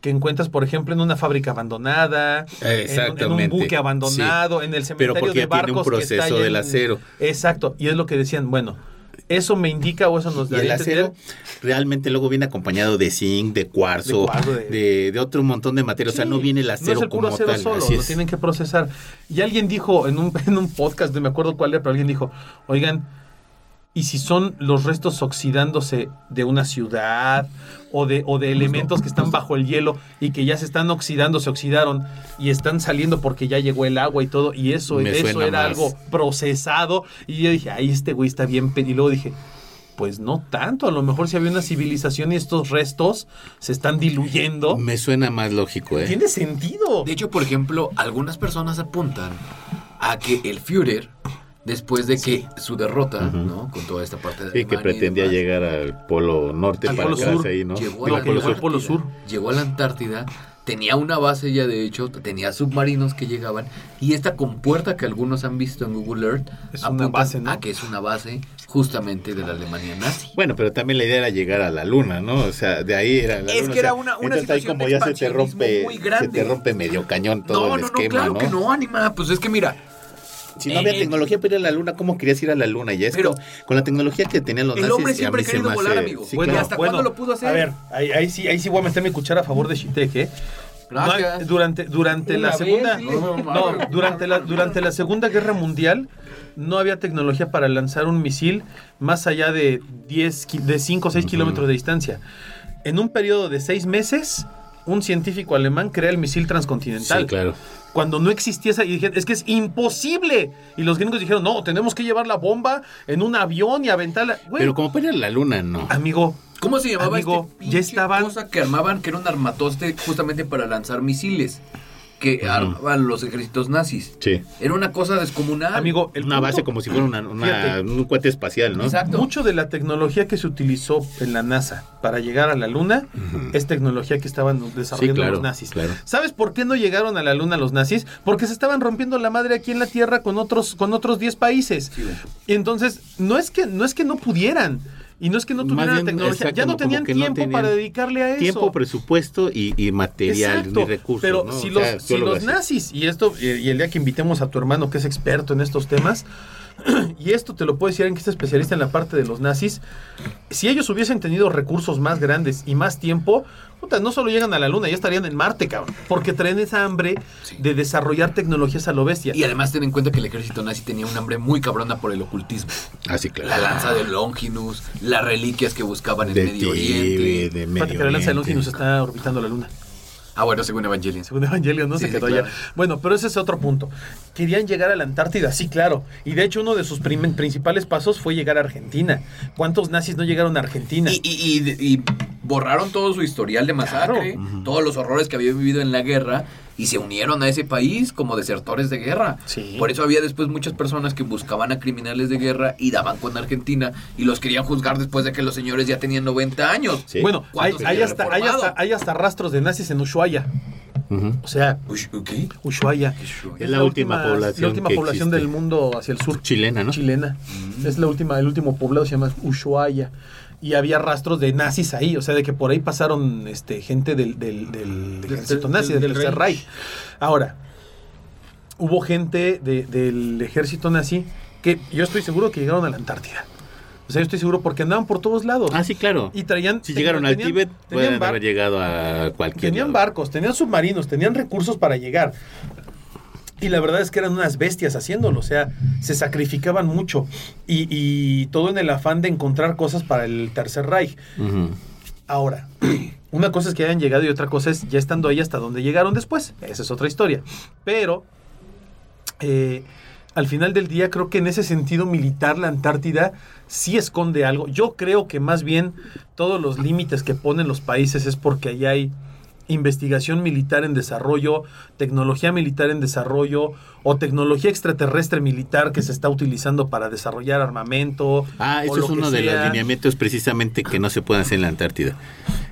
que encuentras, por ejemplo, en una fábrica abandonada, en un- en un, Exactamente. buque abandonado, en el Pero cementerio porque de ya tiene un barcos que está proceso allá del en- acero. Exacto. Y es lo que decían, bueno, eso me indica o eso nos Y el acero realmente luego viene acompañado de zinc, de cuarzo, De cuarzo, de- de, de otro montón de material. o sea, no viene el no acero es el puro como acero tal. solo, Así lo es. tienen que procesar. Y alguien dijo en un, en un podcast, no me acuerdo cuál era, pero alguien dijo, oigan, ¿y si son los restos oxidándose de una ciudad o de, o de elementos que están bajo el hielo y que ya se están oxidando, se oxidaron y están saliendo porque ya llegó el agua y todo? Y eso, eso era más. algo procesado. Y yo dije, ay, este güey está bien. pe-". Y luego dije, pues no tanto, a lo mejor si había una civilización y estos restos se están diluyendo. Me suena más lógico, ¿eh? Tiene sentido. De hecho, por ejemplo, algunas personas apuntan a que el Führer, después de que su derrota. ¿no? Con toda esta parte de Sí, que pretendía llegar al polo norte Al para polo quedarse sur. ahí, ¿no? Llegó, a la Polo polo sur. Polo sur. llegó a la Antártida, tenía una base ya de hecho, tenía submarinos que llegaban y esta compuerta que algunos han visto en Google Earth Es una base, ¿no? a que es una base justamente de la Alemania nazi. Bueno, pero también la idea era llegar a la luna, ¿no? O sea, de ahí era la Es luna, que era una- una entonces ahí como de ya se te rompe, muy se grande. te rompe medio cañón todo no, el no, esquema, no, claro ¿no? que no, Anima. Pues es que mira, Si no había Eh, tecnología para ir a la luna, ¿cómo querías ir a la luna? Ya es Pero- con, la tecnología que tenían los El nazis, hombre a siempre ha se querido volar, hace- amigo. sí, Bueno, claro. ¿hasta cuándo lo pudo hacer? A ver, ahí, ahí sí, ahí sí voy a meter mi cuchara a favor de Shitek, ¿eh? Gracias. durante durante la vez, segunda sí. no, durante la durante la Segunda Guerra Mundial no había tecnología para lanzar un misil más allá de 10 ki- de 5 o 6 Ujú. kilómetros de distancia. En un periodo de 6 meses, un científico alemán crea el misil transcontinental. Sí, claro. Cuando no existía esa, y dijeron, es que es imposible. Y los gringos dijeron, no, tenemos que llevar la bomba en un avión y aventarla. Güey, Pero como para ir a la luna, no. amigo, ¿Cómo se llamaba Amigo, este ya estaban- cosa que armaban, que era un armatoste justamente para lanzar misiles que Ujú. armaban los ejércitos nazis? Sí. Era una cosa descomunal. amigo, el Una punto- base como si fuera una, un cohete espacial, ¿no? Exacto. Mucho de la tecnología que se utilizó en la NASA para llegar a la Luna es tecnología que estaban desarrollando Sí, claro, los nazis. claro. ¿Sabes por qué no llegaron a la Luna los nazis? Porque se estaban rompiendo la madre aquí en la Tierra con otros con otros 10 países. Sí, entonces no es que no es que no pudieran y no es que no tuvieran la bien, tecnología, exacto, ya no tenían no tiempo tenían para dedicarle a eso. Tiempo, presupuesto y, y material, Exacto, ni recursos. Pero ¿no? si O los, sea, si los nazis, y esto, y, y el día que invitemos a tu hermano que es experto en estos temas, y esto te lo puedo decir en que es especialista en la parte de los nazis, si ellos hubiesen tenido recursos más grandes y más tiempo, puta, no solo llegan a la luna, ya estarían en Marte, cabrón. Porque traen esa hambre Sí. de desarrollar tecnologías a lo bestia. Y además ten en cuenta que el ejército nazi tenía un hambre muy cabrona por el ocultismo. Ah, sí, claro. La lanza de Longinus, las reliquias que buscaban en de Medio Oriente. de Medio que la lanza de. Longinus está orbitando la luna. Ah, bueno, según Evangelion. Según Evangelio, no Sí, se sí, quedó claro. allá. Bueno, pero ese es otro punto. Querían llegar a la Antártida, sí, claro. Y de hecho, uno de sus principales pasos fue llegar a Argentina. ¿Cuántos nazis no llegaron a Argentina? Y, y- y- y borraron todo su historial de masacre, Claro. todos los horrores que había vivido en la guerra y se unieron a ese país como desertores de guerra. Sí. Por eso había después muchas personas que buscaban a criminales de guerra y daban con Argentina y los querían juzgar después de que los señores ya tenían 90 años. Sí. Bueno, hay, ¿Cuántos hay había hasta, hay, hasta, hay hasta rastros de nazis en Ushuaia. O sea, ¿qué? Ushuaia. Es la última población La última que población existe. del mundo hacia el sur. Chilena, ¿no? Chilena. Es la última, el último poblado se llama Ushuaia. Y había rastros de nazis ahí, o sea, de que por ahí pasaron este, gente del, del, del Del ejército nazi, del, del Tercer Reich. Reich. Ahora, hubo gente de- del ejército nazi que yo estoy seguro que llegaron a la Antártida. O sea, yo estoy seguro porque andaban por todos lados. Ah, sí, claro. Y traían. Si llegaron al tenían- Tíbet, tenían pueden bar- haber llegado a cualquier Tenían lado. barcos, tenían submarinos, tenían recursos para llegar. Y la verdad es que eran unas bestias haciéndolo, o sea, se sacrificaban mucho. Y, y todo en el afán de encontrar cosas para el Tercer Reich. Ahora, una cosa es que hayan llegado y otra cosa es ya estando ahí hasta donde llegaron después. Esa es otra historia. Pero, eh, al final del día, creo que en ese sentido militar la Antártida sí esconde algo. Yo creo que más bien todos los límites que ponen los países es porque ahí hay investigación militar en desarrollo, tecnología militar en desarrollo o tecnología extraterrestre militar que se está utilizando para desarrollar armamento. Ah, eso es uno de los lineamientos precisamente que no se pueden hacer en la Antártida.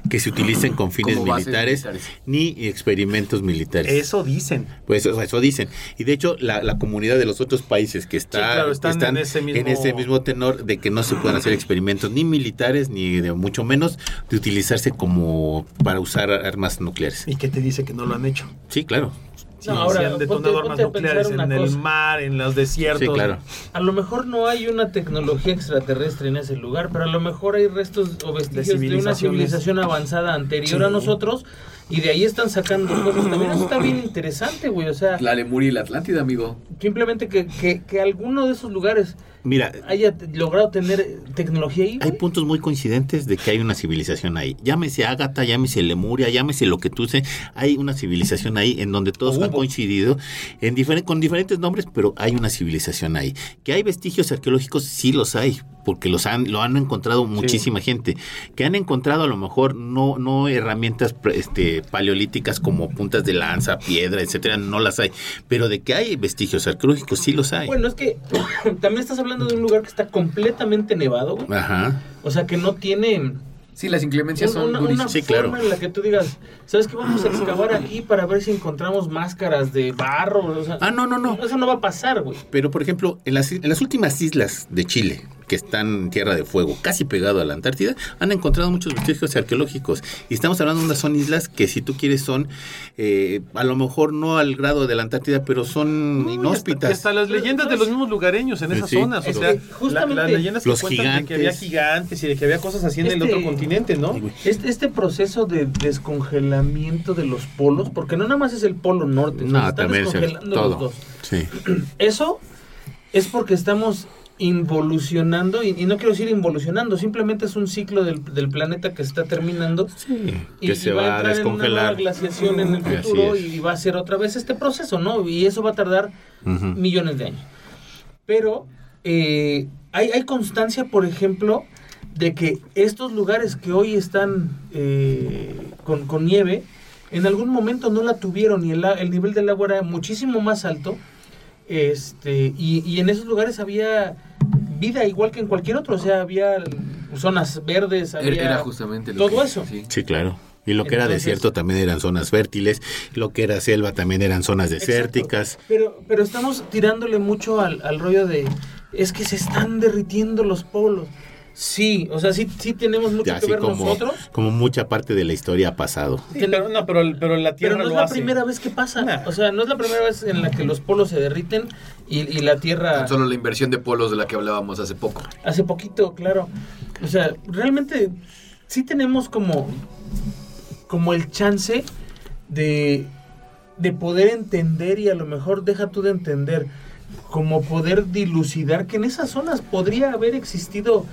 Que se utilicen con fines militares, militares. ni experimentos militares. Eso dicen. Pues eso, eso dicen. Y de hecho, la, la comunidad de los otros países que está, Sí, claro, están están en ese mismo- en ese mismo tenor de que no se pueden hacer experimentos ni militares, ni de mucho menos de utilizarse como para usar armas nucleares. ¿Y qué te dice que no lo han hecho? Sí, claro. Sí, No, ahora, se han detonado ponte- armas ponte nucleares en el mar, en los desiertos. Sí, claro. A lo mejor no hay una tecnología extraterrestre en ese lugar, pero a lo mejor hay restos o vestigios de, una civilización avanzada anterior Sí. a nosotros y de ahí están sacando cosas. También eso está bien interesante, güey. O sea, La Lemuria y la Atlántida, amigo. simplemente que, que, que alguno de esos lugares Mira, haya logrado tener tecnología ahí. hay puntos muy coincidentes de que hay una civilización ahí. Llámese Ágata, llámese Lemuria, llámese lo que tú sé. Hay una civilización ahí en donde todos han coincidido en con diferentes nombres, pero hay una civilización ahí. Que hay vestigios arqueológicos, sí los hay, porque los han, lo han encontrado muchísima gente. Que han encontrado a lo mejor no, no herramientas pre- este, paleolíticas como puntas de lanza, piedra, etcétera, no las hay. Pero de que hay vestigios arqueológicos, sí los hay. Bueno, es que también estás hablando de un lugar que está completamente nevado, güey. Ajá. O sea, que no tiene Sí, las inclemencias son una, una durísimas. Sí, claro. forma en la que tú digas, ¿sabes qué? Vamos a excavar aquí para ver si encontramos máscaras de barro. O sea, Ah, no, no, no. Eso no va a pasar, güey. Pero, por ejemplo, en las, en las últimas islas de Chile, que están en Tierra de Fuego, casi pegado a la Antártida, han encontrado muchos vestigios arqueológicos. Y estamos hablando de unas son islas que, si tú quieres, son eh, a lo mejor no al grado de la Antártida, pero son No, hasta- inhóspitas. y Hasta, las leyendas de los mismos lugareños en esas Sí. zonas. O Es sea, justamente la- las leyendas que los cuentan de que había gigantes y de que había cosas así en el Este- otro continente, ¿no? Este, este proceso de descongelamiento de los polos, porque no nada más es el polo norte, No, están también es el- descongelando los todo. dos. Sí. Eso es porque estamos involucionando, y, y no quiero decir involucionando, simplemente es un ciclo del, del planeta que está terminando y, que y se va, va a entrar en una nueva glaciación en el Así futuro y va a ser otra vez este proceso, ¿no? Y eso va a tardar millones de años. Pero eh, hay, hay constancia, por ejemplo, de que estos lugares que hoy están eh, con, con nieve, en algún momento no la tuvieron y el, el nivel del agua era muchísimo más alto. Este, y, y en esos lugares había vida igual que en cualquier otro, o sea, había zonas verdes, Era, había era justamente lo todo que- eso. sí. Sí, claro. Y lo que era desierto también eran zonas fértiles, lo que era selva también eran zonas desérticas. Exacto. Pero, pero estamos tirándole mucho al, al rollo de es que se están derritiendo los polos. Sí, o sea, sí, sí tenemos mucho Ya que ver como, nosotros. como mucha parte de la historia ha pasado. Sí, pero, no, pero, pero la Tierra Pero no es la hace. primera vez que pasa. Nah. O sea, no es la primera vez en la que los polos se derriten y, y la Tierra... Tan solo la inversión de polos de la que hablábamos hace poco. Hace poquito, claro. O sea, realmente sí tenemos como, como el chance de, de poder entender y a lo mejor deja tú de entender, como poder dilucidar que en esas zonas podría haber existido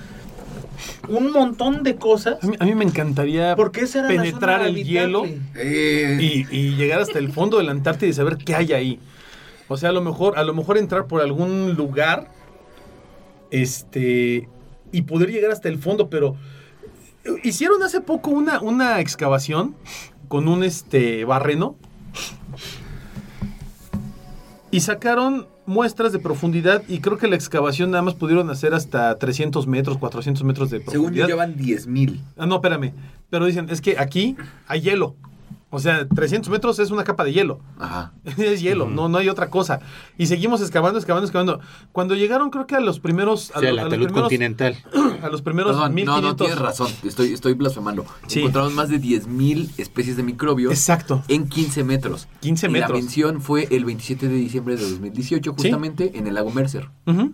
un montón de cosas. A mí, a mí me encantaría penetrar el hielo Eh, y, y llegar hasta el fondo de la Antártida y saber qué hay ahí. O sea, a lo mejor, a lo mejor entrar por algún lugar, este, y poder llegar hasta el fondo, pero hicieron hace poco una, una excavación con un este barreno y sacaron muestras de profundidad y creo que la excavación nada más pudieron hacer hasta 300 metros, 400 metros de según profundidad. yo llevan 10.000. Ah, no, espérame. Pero dicen, es que aquí hay hielo. O sea, 300 metros es una capa de hielo. Ajá. es hielo, no, no hay otra cosa. Y seguimos excavando, excavando, excavando. Cuando llegaron, creo que a los primeros. A, sea, lo- la a los primeros continental. a los primeros Perdón, no, 1500. no, tienes razón. Estoy, estoy blasfemando. Sí. Encontraron más de 10.000 especies de microbios Exacto. en 15 metros. 15 Y la metros. mención fue el 27 de diciembre de 2018, justamente en el lago Mercer. Ujú.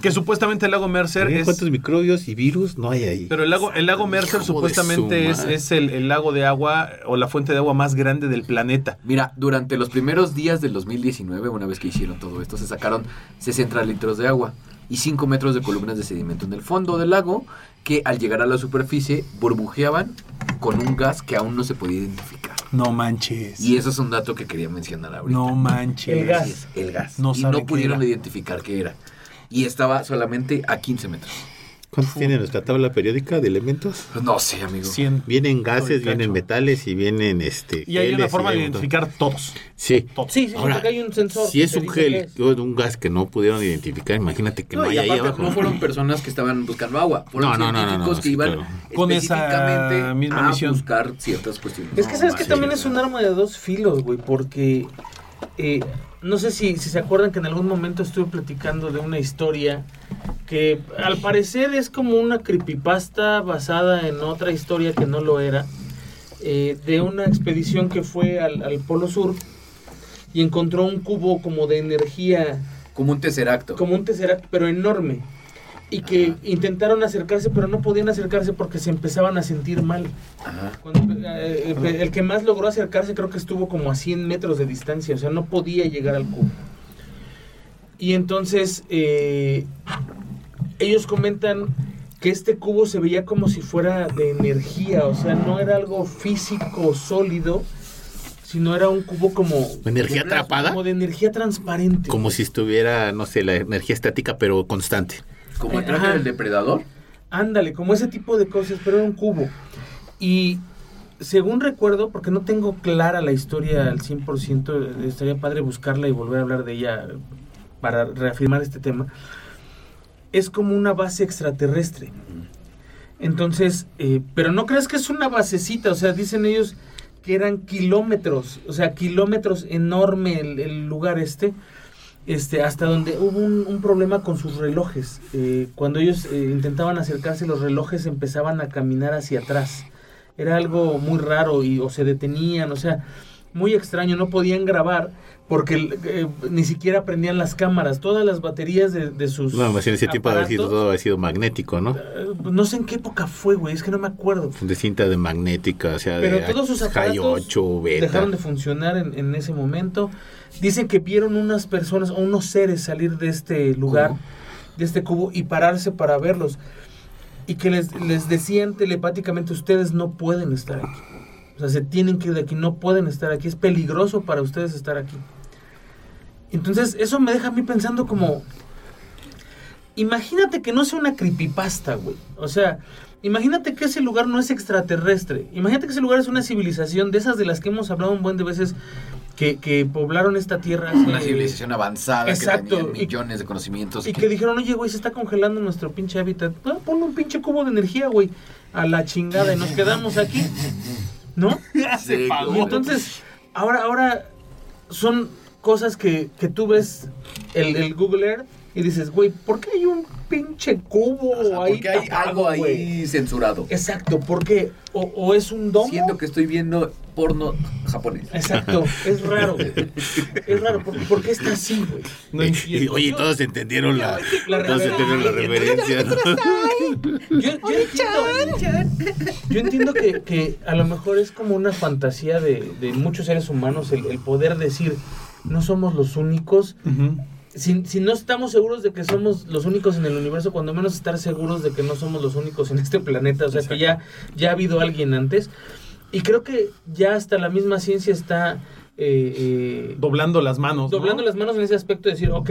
Que supuestamente el lago Mercer Oye, es. ¿Cuántos microbios y virus no hay ahí? Pero el lago, el lago Mercer supuestamente su es, es el, el lago de agua o la fuente de agua más grande del planeta. Mira, durante los primeros días del 2019, una vez que hicieron todo esto, se sacaron 60 litros de agua y 5 metros de columnas de sedimento en el fondo del lago que al llegar a la superficie burbujeaban con un gas que aún no se podía identificar. No manches. Y eso es un dato que quería mencionar ahorita. No manches. El gas. El gas. No y no pudieron identificar qué era. Y estaba solamente a 15 metros. ¿Cuántos tiene nuestra tabla periódica de elementos? No sé, amigo. 100. Vienen gases, vienen metales y vienen este. Y hay una forma de identificar todos. Sí. Todos. Sí, sí, Ahora, porque hay un sensor. si es un gel es. o un gas que no pudieron identificar, imagínate que no, No, y hay ahí aparte abajo. no fueron personas que estaban buscando agua, fueron No, no, no, no, científicos no, que sí, iban claro. Con esa misma a misión. buscar ciertas cuestiones. Es que sabes que sí, también es un arma de dos filos, güey, porque eh, no sé si, si se acuerdan que en algún momento estuve platicando de una historia que al parecer es como una creepypasta basada en otra historia que no lo era, eh, de una expedición que fue al, al Polo Sur y encontró un cubo como de energía Como un tesseracto. como un tesseract, pero enorme. Y que intentaron acercarse, pero no podían acercarse porque se empezaban a sentir mal. Ajá. Cuando, eh, eh, el que más logró acercarse creo que estuvo como a 100 metros de distancia, o sea, no podía llegar al cubo. Y entonces eh, ellos comentan que este cubo se veía como si fuera de energía, o sea, no era algo físico sólido, sino era un cubo como... ¿Energía atrapada? Como de energía transparente. Como si estuviera, no sé, la energía estática, pero constante. Como el Eh, traje ajá. del depredador. Ándale, como ese tipo de cosas, pero era un cubo. Y según recuerdo, porque no tengo clara la historia al 100%, estaría padre buscarla y volver a hablar de ella para reafirmar este tema, es como una base extraterrestre. Entonces, eh, pero no crees que es una basecita, o sea, dicen ellos que eran kilómetros, o sea, kilómetros enorme el, el lugar este, este, hasta donde hubo un, un problema con sus relojes. Eh, cuando ellos eh, intentaban acercarse, los relojes empezaban a caminar hacia atrás. Era algo muy raro y o se detenían, o sea, muy extraño, no podían grabar porque eh, ni siquiera prendían las cámaras, todas las baterías de, de sus... No, más en ese tiempo ha sido todo ha sido magnético, ¿no? eh, no sé en qué época fue, güey, es que no me acuerdo. De cinta de magnética, o sea, Pero de todos sus aparatos 8, beta. dejaron de funcionar en, en ese momento. Dicen que vieron unas personas o unos seres salir de este lugar, de este cubo, y pararse para verlos. Y que les, les decían telepáticamente, ustedes no pueden estar aquí. O sea, se tienen que ir de aquí, no pueden estar aquí. Es peligroso para ustedes estar aquí. Entonces, eso me deja a mí pensando como... Imagínate que no sea una creepypasta, güey. O sea, imagínate que ese lugar no es extraterrestre. Imagínate que ese lugar es una civilización de esas de las que hemos hablado un buen de veces que, que poblaron esta tierra. Una eh, civilización avanzada exacto, que tenía y- millones de conocimientos. Y que dijeron, oye, güey, se está congelando nuestro pinche hábitat. Ponle un pinche cubo de energía, güey. A la chingada y nos quedamos aquí. ¿No? se Y entonces, ahora, ahora son cosas que, que tú ves el, el Google Earth y dices, güey, ¿por qué hay un pinche cubo ahí? Porque hay tapado, algo ahí censurado. Exacto, porque o, o es un domo. Siento que estoy viendo porno japonés. Exacto, es raro. güey. Es raro, ¿por, por qué está así, güey? No Y- oye, todos entendieron la, La todos entendieron la referencia. ¿no? Yo, yo entiendo, yo entiendo que, que a lo mejor es como una fantasía de, de muchos seres humanos el, el poder decir, no somos los únicos. Si, si no estamos seguros de que somos los únicos en el universo, cuando menos estar seguros de que no somos los únicos en este planeta, o sea que ya, ya ha habido alguien antes. Y creo que ya hasta la misma ciencia está eh, eh, Doblando las manos. ¿no? doblando las manos en ese aspecto de decir, ok,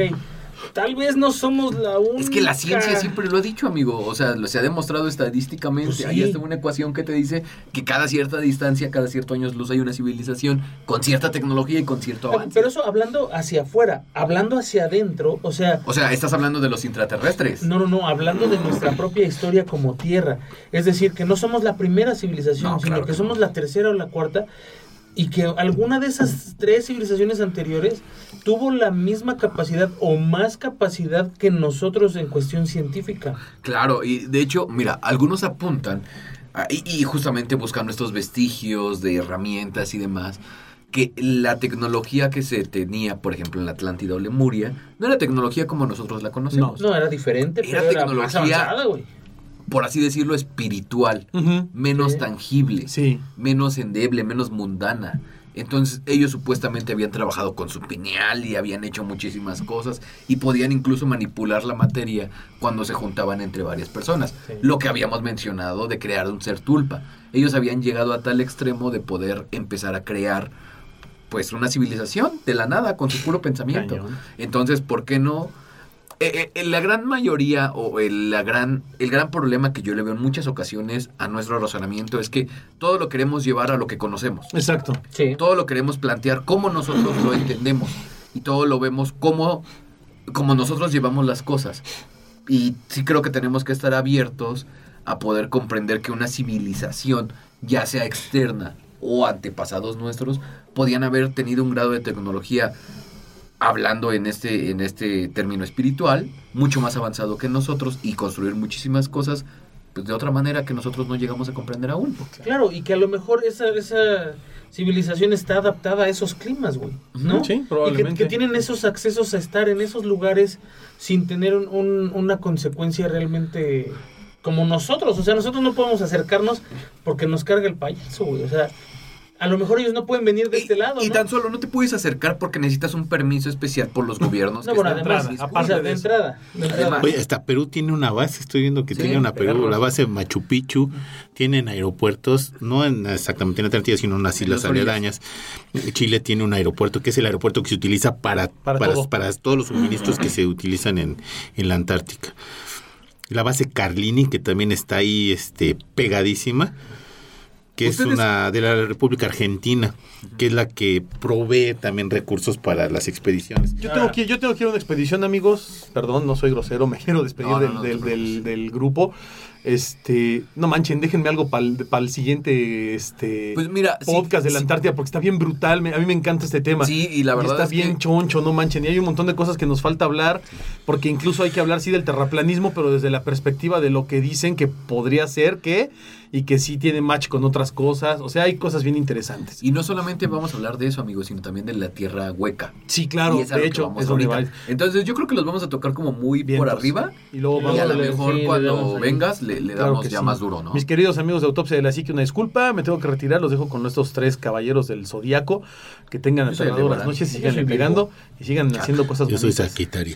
tal vez no somos la única. Es que la ciencia siempre lo ha dicho, amigo. O sea, lo- se ha demostrado estadísticamente. Pues sí. Hay hasta una ecuación que te dice que cada cierta distancia, cada cierto años luz hay una civilización con cierta tecnología y con cierto avance. Pero eso hablando hacia afuera, hablando hacia adentro, o sea, O sea, estás hablando de los intraterrestres. no, no, no, hablando de nuestra propia historia como tierra. Es decir, que no somos la primera civilización, No, sino claro que que somos no. la tercera o la cuarta. Y que alguna de esas tres civilizaciones anteriores tuvo la misma capacidad o más capacidad que nosotros en cuestión científica. Claro, y de hecho, mira, algunos apuntan, ah, y, y justamente buscando estos vestigios de herramientas y demás, que la tecnología que se tenía, por ejemplo, en la Atlántida o Lemuria, no era tecnología como nosotros la conocemos. No, era diferente, Era pero era más tecnología- avanzada, güey. Por así decirlo, espiritual, menos Sí. tangible, Sí. menos endeble, menos mundana. Entonces ellos supuestamente habían trabajado con su pineal y habían hecho muchísimas cosas y podían incluso manipular la materia cuando se juntaban entre varias personas. Sí. Lo que habíamos mencionado de crear un ser tulpa. Ellos habían llegado a tal extremo de poder empezar a crear pues una civilización de la nada con su puro pensamiento. Cañón. Entonces, ¿por qué no eh, eh, la gran mayoría o el, la gran, el gran problema que yo le veo en muchas ocasiones a nuestro razonamiento es que todo lo queremos llevar a lo que conocemos. Exacto. Sí. Todo lo queremos plantear como nosotros lo entendemos y todo lo vemos como, como nosotros llevamos las cosas. Y sí creo que tenemos que estar abiertos a poder comprender que una civilización, ya sea externa o antepasados nuestros, podían haber tenido un grado de tecnología hablando en este, en este término espiritual, mucho más avanzado que nosotros y construir muchísimas cosas pues, de otra manera que nosotros no llegamos a comprender aún. Claro, y que a lo mejor esa, esa civilización está adaptada a esos climas, güey. ¿no? Sí, Y que, probablemente. que tienen esos accesos a estar en esos lugares sin tener un- un- una consecuencia realmente como nosotros. O sea, nosotros no podemos acercarnos porque nos carga el payaso, güey. O sea, a lo mejor ellos no pueden venir de este lado. Y ¿no? tan solo no te puedes acercar porque necesitas un permiso especial por los gobiernos. No, que bueno, además, entrada, o aparte sea, de de entrada. de entrada. Además. Oye, hasta Perú tiene una base, estoy viendo que Sí, tiene una Perú, la base Machu Picchu, tienen aeropuertos, no en exactamente en Antártida, sino en islas las orillas. aledañas. Chile tiene un aeropuerto que es el aeropuerto que se utiliza para, Para para, todo. para todos los suministros que se utilizan en, en la Antártica. La base Carlini, que también está ahí este, pegadísima, que es una de la República Argentina, que es la que provee también recursos para las expediciones. Yo tengo, que, yo tengo que ir a una expedición, amigos. Perdón, no soy grosero, me quiero despedir No, no, del, no del, preocupes. del- del grupo. Este, no manchen, déjenme algo para el siguiente este, Pues mira, sí, podcast de la sí. Antártida, porque está bien brutal. me- a mí me encanta este tema. Sí, y la verdad está es bien que- choncho, no manchen. Y hay un montón de cosas que nos falta hablar, porque incluso hay que hablar, sí, del terraplanismo, pero desde la perspectiva de lo que dicen que podría ser que, y que sí tiene match con otras cosas. O sea, hay cosas bien interesantes. Y no solamente vamos a hablar de eso, amigos, sino también de la tierra hueca. Sí, claro, de hecho, vamos es donde va. Entonces yo creo que los vamos a tocar como muy Vientos. por arriba. Y luego vamos Y a lo mejor sí, cuando vengas le, le Claro damos ya sí. más duro, ¿no? Mis queridos amigos de Autopsia de la Psique, una disculpa, me tengo que retirar, los dejo con estos tres caballeros del Zodíaco, que tengan aterradoras noches sigan pegando y sigan Chaca. haciendo cosas Yo soy bonitas. Sagitario.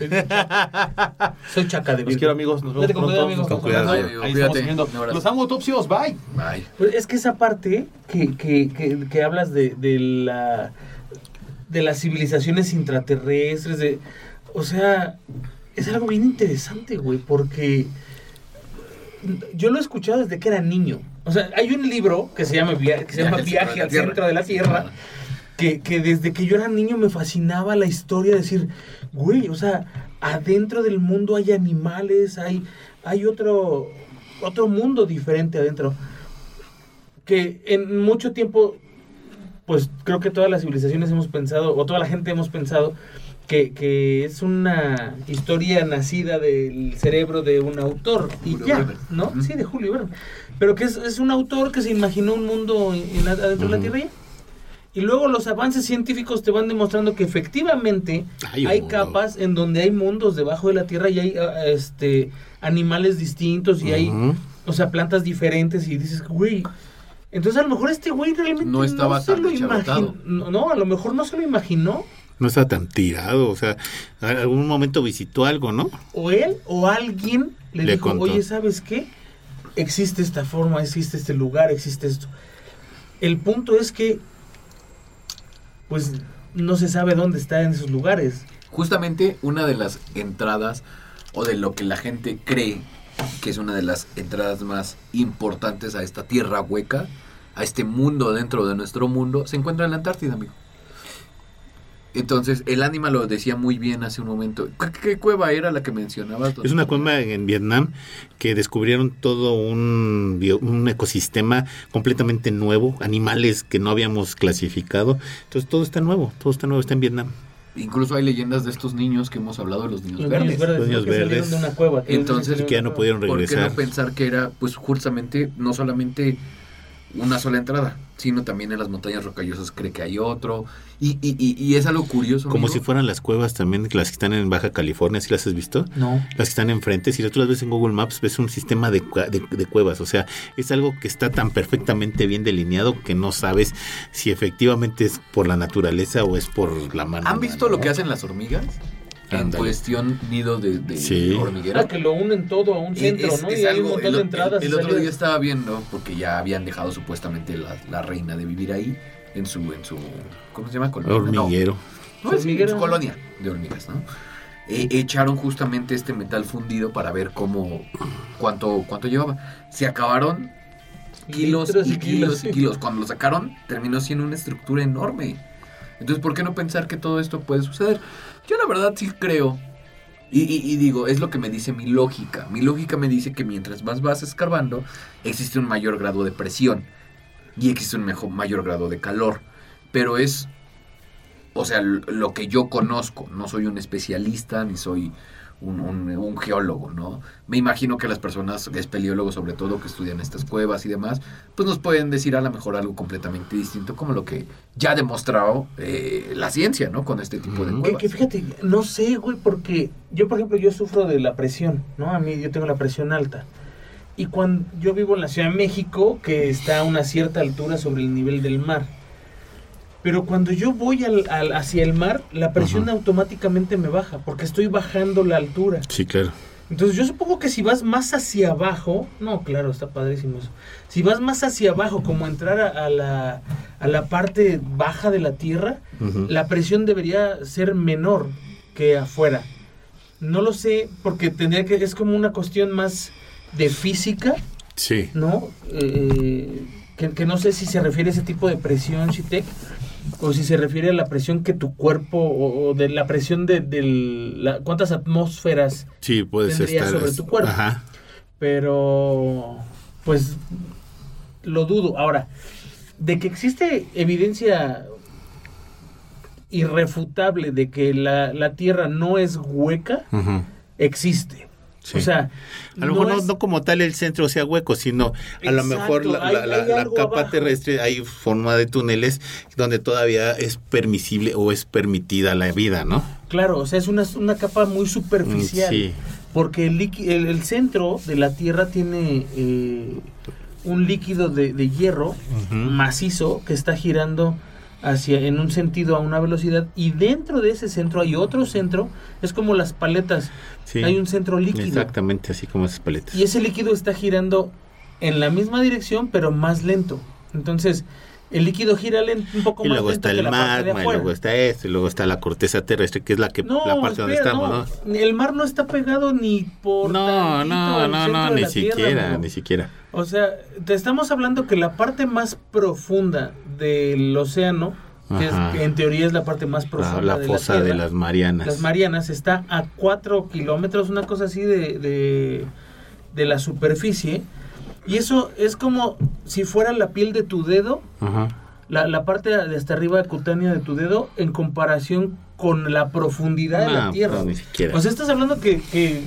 Soy chaca de Los quiero amigos, nos vemos Vete con cuidado, amigos, Nos estamos con cuidado. viendo. Amigo, Ahí cuídate. Los amo, Autopsios, bye. Pues es que esa parte que, que, que, que hablas de, de la de las civilizaciones intraterrestres, de, o sea, es algo bien interesante, güey, porque yo lo he escuchado desde que era niño. O sea, hay un libro que se llama, Via- que se llama Viaje al centro de la Tierra, que, que desde que yo era niño me fascinaba la historia de decir, güey, o sea, adentro del mundo hay animales, hay, hay otro, otro mundo diferente adentro. Que en mucho tiempo, pues creo que todas las civilizaciones hemos pensado, o toda la gente hemos pensado, que, que es una historia nacida del cerebro de un autor. Y Julio ya, Verne. ¿no? Sí, de Julio Verne. Pero que es, es un autor que se imaginó un mundo en- en- adentro de la. Tierra y ya. Y luego los avances científicos te van demostrando que efectivamente Hay capas en donde hay mundos debajo de la Tierra y hay ah, este animales distintos y hay, o sea, plantas diferentes y dices, güey, entonces a lo mejor este güey realmente No estaba se tan lo deschavetado. imaginó. No, no, a lo mejor no se lo imaginó. No está tan tirado, o sea, en algún momento visitó algo, ¿no? O él o alguien le, Le dijo, contó. oye, ¿sabes qué? Existe esta forma, existe este lugar, existe esto. El punto es que, pues, no se sabe dónde está en esos lugares. Justamente una de las entradas o de lo que la gente cree que es una de las entradas más importantes a esta tierra hueca, a este mundo dentro de nuestro mundo, se encuentra en la Antártida, amigo. Entonces, el ánima lo decía muy bien hace un momento. ¿Qué, qué cueva era la que mencionabas? Es una cueva en Vietnam que descubrieron todo un, bio- un ecosistema completamente nuevo, animales que no habíamos clasificado. Entonces todo está nuevo, todo está nuevo, está en Vietnam. Incluso hay leyendas de estos niños que hemos hablado de los niños Los verdes. Los niños ¿no? que salieron verdes. de una cueva. que Entonces, que ya no pudieron ¿Por qué regresar. no pensar que era, pues, justamente, no solamente una sola entrada, sino también en las montañas rocallosas cree que hay otro? Y, y, y, y es algo curioso. Como amigo. si fueran las cuevas también, las que están en Baja California, ¿sí las has visto? No. Las que están enfrente, si tú las ves en Google Maps, ves un sistema de, de- de cuevas. O sea, es algo que está tan perfectamente bien delineado que no sabes si efectivamente es por la naturaleza o es por la mano. ¿Han visto lo que hacen las hormigas? En cuestión nido de, de Sí. hormiguero. Ah, que lo unen todo a un Y centro, es- ¿no? es y hay algo- un montón el, de el- entradas. el y otro día estaba viendo, porque ya habían dejado supuestamente la, la reina de vivir ahí, en su, en su, ¿cómo se llama? Colonia. No, Hormiguero. No, es Hormiguero. su colonia de hormigas, ¿no? eh, echaron justamente este metal fundido para ver cómo, cuánto, cuánto llevaba. Se acabaron kilos Litros y kilos. y kilos. Cuando lo sacaron, terminó siendo una estructura enorme. Entonces, ¿por qué no pensar que todo esto puede suceder? Yo la verdad sí creo. Y, digo, es lo que me dice mi lógica. Mi lógica me dice que mientras más vas escarbando, existe un mayor grado de presión. Y existe un mejor, mayor grado de calor. Pero es, o sea, lo que yo conozco. No soy un especialista, ni soy un, un- un geólogo, ¿no? Me imagino que las personas, espeleólogos sobre todo, que estudian estas cuevas y demás, pues nos pueden decir a lo mejor algo completamente distinto, como lo que ya ha demostrado eh, la ciencia, ¿no? Con este tipo de Ujú. Que, cuevas. que fíjate, no sé, güey, porque yo, por ejemplo, yo sufro de la presión, ¿no? A mí yo tengo la presión alta. Y cuando yo vivo en la Ciudad de México, que está a una cierta altura sobre el nivel del mar. Pero cuando yo voy al, al- hacia el mar, la presión Ajá. automáticamente me baja, porque estoy bajando la altura. Sí, claro. Entonces yo supongo que si vas más hacia abajo, no, claro, está padrísimo eso. Si vas más hacia abajo, como entrar a, a la, a la parte baja de la Tierra, la presión debería ser menor que afuera. No lo sé, porque tendría que, es como una cuestión más de física, Sí. ¿no? Eh, que, que no sé si se refiere a ese tipo de presión, Shitek, o si se refiere a la presión que tu cuerpo, o, o de la presión de, del- la- cuántas atmósferas Sí, puedes Tendría estar. sobre tu cuerpo. Ajá. pero pues lo dudo. Ahora, de que existe evidencia irrefutable de que la, la Tierra no es hueca, existe. Sí. O sea, A lo mejor no, es- no como tal el centro sea hueco, sino a lo mejor la, hay- la- la- hay la algo capa abajo. terrestre hay forma de túneles donde todavía es permisible o es permitida la vida, ¿no? Claro, o sea, es una, una capa muy superficial. Mm, Sí. Porque el, el, el centro de la Tierra tiene eh, un líquido de, de hierro macizo que está girando hacia en un sentido a una velocidad y dentro de ese centro hay otro centro, es como las paletas, Sí. hay un centro líquido Exactamente, así como esas paletas. y ese líquido está girando en la misma dirección pero más lento. Entonces, el líquido gira len- un poco Y más luego lento está que el la parte de magma, y luego está esto, y luego está la corteza terrestre, que es la que No, la parte donde estamos, ¿no? El mar no está pegado ni por No, no, no, no, ni Tierra, siquiera, ni siquiera. O sea, te estamos hablando que la parte más profunda del océano, que es- en teoría es la parte más La, profunda la de fosa la de Tierra, las Marianas. las Marianas, está a 4 kilómetros, una cosa así de, de, de la superficie. Y eso es como si fuera la piel de tu dedo, Ajá. la, la parte de hasta arriba cutánea de tu dedo, en comparación con la profundidad de la No, Tierra. ni siquiera. O sea, estás hablando que, que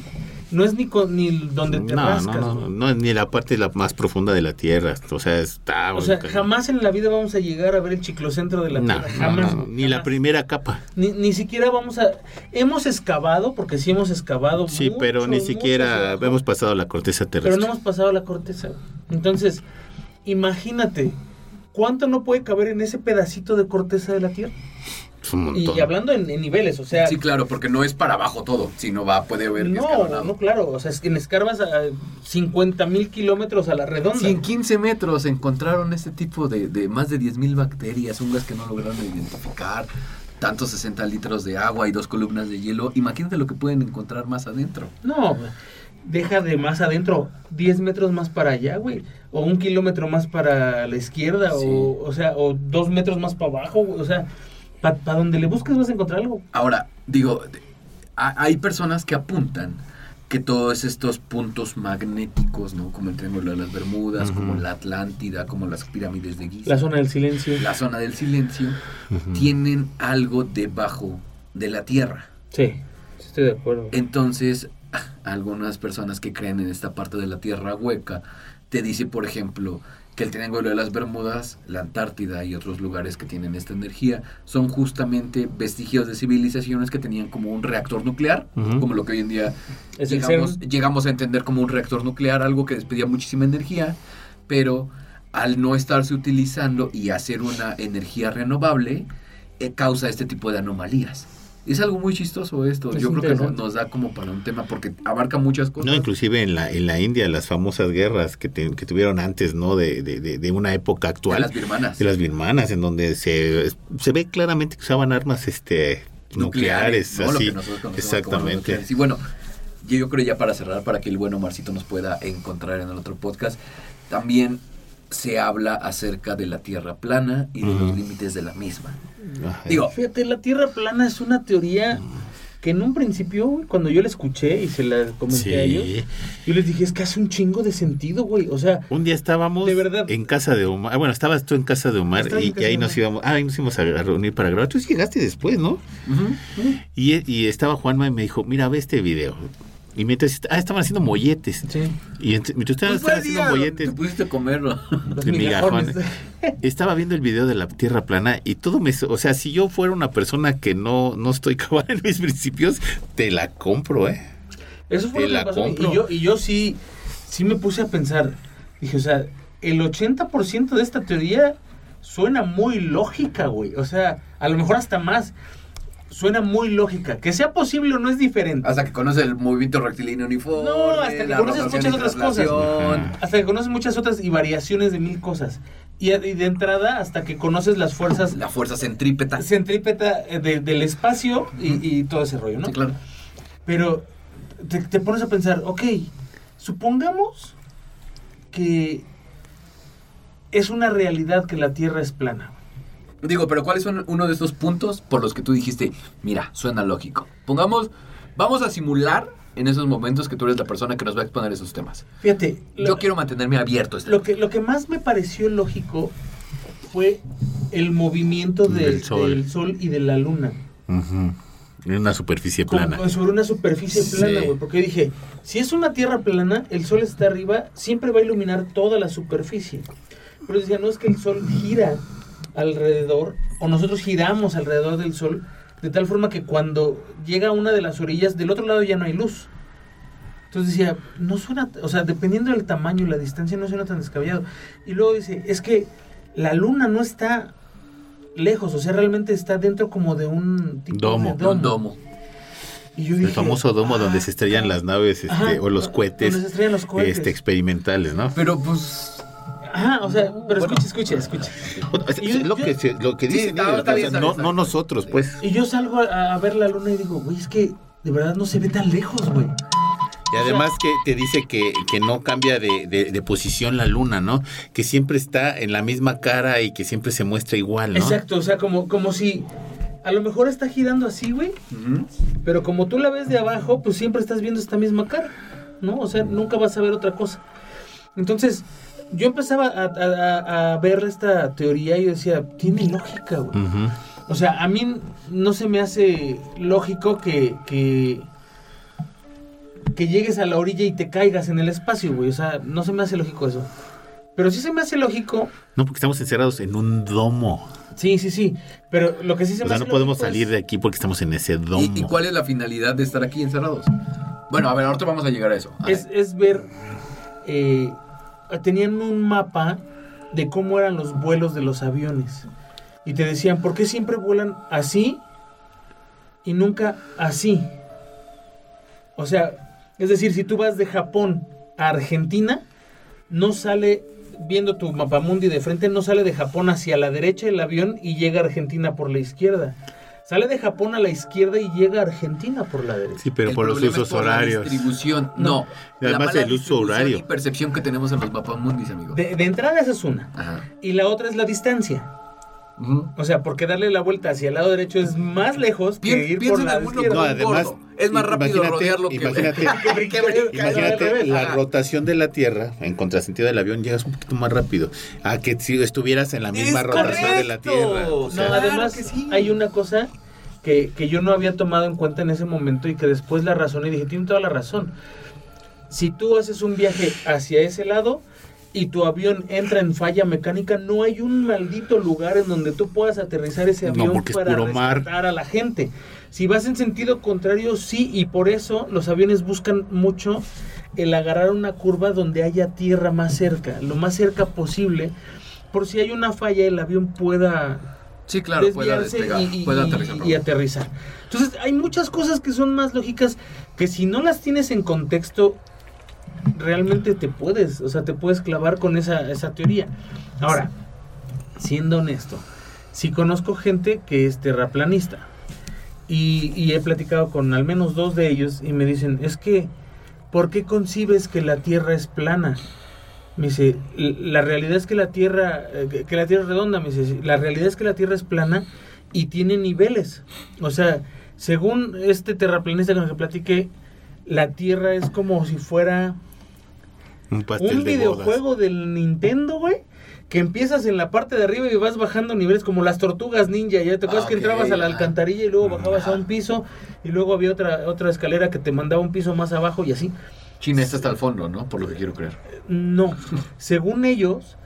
no es ni, con- ni donde te no, rascas. no, no, no, ni la parte la más profunda de la Tierra. O sea, está. O sea, jamás en la vida vamos a llegar a ver el ciclocentro de la Tierra. Jamás. güey, ni la jamás. primera capa. Ni, ni siquiera vamos a... Hemos excavado, porque sí hemos excavado Sí, mucho, pero ni siquiera hemos pasado la corteza Pero terrestre. no hemos pasado la corteza. Entonces, imagínate, ¿cuánto no puede caber en ese pedacito de corteza de la Tierra? Es un Y, montón. hablando en, en niveles, o sea... Sí, claro, porque no es para abajo todo, sino va, puede haber no, escalonado. no, claro, o sea, es que en escarbas a 50 mil kilómetros a la redonda. Si en 15 metros encontraron este tipo de, de más de 10.000 bacterias, hongos que no lograron identificar, tantos 60 litros de agua y dos columnas de hielo, imagínate lo que pueden encontrar más adentro. No, deja de más adentro, 10 metros más para allá, güey. O un kilómetro más para la izquierda, Sí. o, o sea, o dos metros más para abajo, güey. O sea, para donde le busques vas a encontrar algo. Ahora, digo, hay personas que apuntan que todos estos puntos magnéticos, ¿no? Como el Triángulo de las Bermudas, como la Atlántida, como las pirámides de Giza, La zona del silencio. la zona del silencio, tienen algo debajo de la Tierra. Sí, sí estoy de acuerdo. Entonces, algunas personas que creen en esta parte de la Tierra hueca, te dice, por ejemplo, que el Triángulo de las Bermudas, la Antártida y otros lugares que tienen esta energía son justamente vestigios de civilizaciones que tenían como un reactor nuclear, como lo que hoy en día llegamos a entender como un reactor nuclear, algo que despedía muchísima energía, pero al no estarse utilizando y hacer una energía renovable, eh, causa este tipo de anomalías. Es algo muy chistoso esto. Es Yo creo que no- nos da como para un tema porque abarca muchas cosas. No, inclusive en la, en la India, las famosas guerras que, te- que tuvieron antes, ¿no? De, de, de, de una época de actual. las birmanas. de las birmanas, en donde se, se ve claramente que usaban armas este nucleares, ¿no? Lo así, exactamente. nucleares. Y bueno, yo, yo creo ya para cerrar, para que el bueno Marcito nos pueda encontrar en el otro podcast, también se habla acerca de la Tierra plana y de los límites de la misma. Ajá. Digo, Fíjate, la Tierra plana es una teoría que en un principio, cuando yo la escuché y se la comenté Sí. a ellos, yo les dije, es que hace un chingo de sentido, güey. O sea, Un día estábamos De verdad. en casa de Omar. ah, Bueno, estabas tú en casa de Omar y, casa y ahí de nos Omar. íbamos. Ah, ahí nos íbamos a, reunir para grabar. Tú llegaste después, ¿no? Y, y estaba Juanma y me dijo, mira, ve este video. Y mientras, ah, estaban haciendo molletes. sí, Y ent- mientras estaban, pues haciendo molletes, te pudiste comerlo. migajones. estaba viendo el video de la Tierra plana y todo me... O sea, si yo fuera una persona que no, no estoy cabal en mis principios, te la compro, ¿eh? Eso fue Te lo que la me pasó. compro. Y yo, y yo sí, sí me puse a pensar. Dije, o sea, el 80% de esta teoría suena muy lógica, güey. O sea, a lo mejor hasta más. Suena muy lógica. Que sea posible o no es diferente. Hasta que conoces el movimiento rectilíneo uniforme. No, hasta que conoces muchas otras cosas. Hasta que conoces muchas otras y variaciones de mil cosas. Y, y de entrada, hasta que conoces las fuerzas La fuerza centrípeta. centrípeta eh, de- del espacio y, y todo ese rollo, ¿no? Sí, claro. Pero te, te pones a pensar, ok, supongamos que es una realidad que la Tierra es plana. Digo, pero ¿cuáles son uno de estos puntos por los que tú dijiste, mira, suena lógico? Pongamos, vamos a simular en esos momentos que tú eres la persona que nos va a exponer esos temas. Fíjate, lo, Yo quiero mantenerme abierto. a este lo que, lo que más me pareció lógico fue el movimiento de- Del sol. del Sol y de la Luna. En una superficie Como- plana. sobre una superficie plana, Sí. güey. Porque dije, si es una tierra plana, el sol está arriba, siempre va a iluminar toda la superficie. Pero decía, no es que el sol gira alrededor, o nosotros giramos alrededor del sol, de tal forma que cuando llega a una de las orillas, del otro lado ya no hay luz. Entonces decía, no suena, o sea, dependiendo del tamaño y la distancia, no suena tan descabellado. Y luego dice, es que la luna no está lejos, o sea, realmente está dentro como de un tipo Domo. de Un domo. y yo El dije, famoso domo ah, donde se estrellan las naves este, Ajá, o los cohetes donde se estrellan los cohetes. este, experimentales, ¿no? Pero pues. Ajá, o sea, pero Bueno. escucha, escucha, escucha. Es- Y es yo- lo, yo- que, se- lo que Sí, dicen está- ellos, está o bien, sea, está no, no nosotros, pues. Y yo salgo a, a ver la luna y digo, güey, es que de verdad no se ve tan lejos, güey. Y además que te dice que, que no cambia de, de- de posición la luna, ¿no? Que siempre está en la misma cara y que siempre se muestra igual, ¿no? Exacto, o sea, como, como si a lo mejor está girando así, güey, pero como tú la ves de abajo, pues siempre estás viendo esta misma cara, ¿no? O sea, nunca vas a ver otra cosa. Entonces, yo empezaba a, a- a- a ver esta teoría y yo decía, tiene lógica, güey. O sea, a mí no se me hace lógico que, que, que llegues a la orilla y te caigas en el espacio, güey. O sea, no se me hace lógico eso. Pero sí se me hace lógico, No, porque estamos encerrados en un domo. sí, sí, sí. Pero lo que sí se O me sea, hace no podemos lógico es- salir de aquí porque estamos en ese domo. ¿Y, y cuál es la finalidad de estar aquí encerrados? Bueno, a ver, ahorita vamos a llegar a eso. A es, ver. es ver, eh, tenían un mapa de cómo eran los vuelos de los aviones. Y te decían, ¿por qué siempre vuelan así y nunca así? O sea, es decir, si tú vas de Japón a Argentina, no sale, viendo tu mapamundi de frente, no sale de Japón hacia la derecha el avión y llega a Argentina por la izquierda. Sale de Japón a la izquierda y llega a Argentina por la derecha. Sí, pero El por los usos por la horarios. distribución. No. No. Y además la mala el uso horario. Y percepción que tenemos en los mapas mundis, amigo. De, de entrada esa es una. Ajá. Y la otra es la distancia. O sea, porque darle la vuelta hacia el lado derecho es más lejos que ir por la izquierda. No, además. Es más rápido imagínate- rodearlo que... imagínate- que brincar. Imagínate la Ajá. rotación de la Tierra en contrasentido del avión, llegas un poquito más rápido a que si estuvieras en la misma Es rotación de la. Tierra. O No, sea, además que sí. hay una cosa que, que yo no había tomado en cuenta en ese momento y que después la razoné y dije, tiene toda la razón. Si tú haces un viaje hacia ese lado y tu avión entra en falla mecánica, no hay un maldito lugar en donde tú puedas aterrizar ese No, avión para mar. rescatar a la gente. Si vas en sentido contrario, sí, y por eso los aviones buscan mucho el agarrar una curva donde haya tierra más cerca, lo más cerca posible, por si hay una falla el avión pueda Sí, claro, pueda despegar, y, y- pueda y- aterrizar. y aterrizar. Entonces, hay muchas cosas que son más lógicas que si no las tienes en contexto, realmente te puedes, o sea, te puedes clavar con esa, esa teoría. Ahora, siendo honesto, si conozco gente que es terraplanista Y, he platicado con al menos dos de ellos y me dicen, es que, ¿por qué concibes que la Tierra es plana? Me dice, "L- la realidad es que la Tierra, eh, que la Tierra es redonda, me dice, la realidad es que la Tierra es plana y tiene niveles. O sea, según este terraplanista con el que platiqué, la Tierra es como si fuera Un pastel un de videojuego del Nintendo, güey. Que empiezas en la parte de arriba y vas bajando niveles como las tortugas ninja. Ya te acuerdas Ah, que entrabas a la alcantarilla y luego bajabas a un piso y luego había otra otra escalera que te mandaba un piso más abajo y así. China está hasta el fondo, ¿no? Por lo que quiero creer. No, según ellos,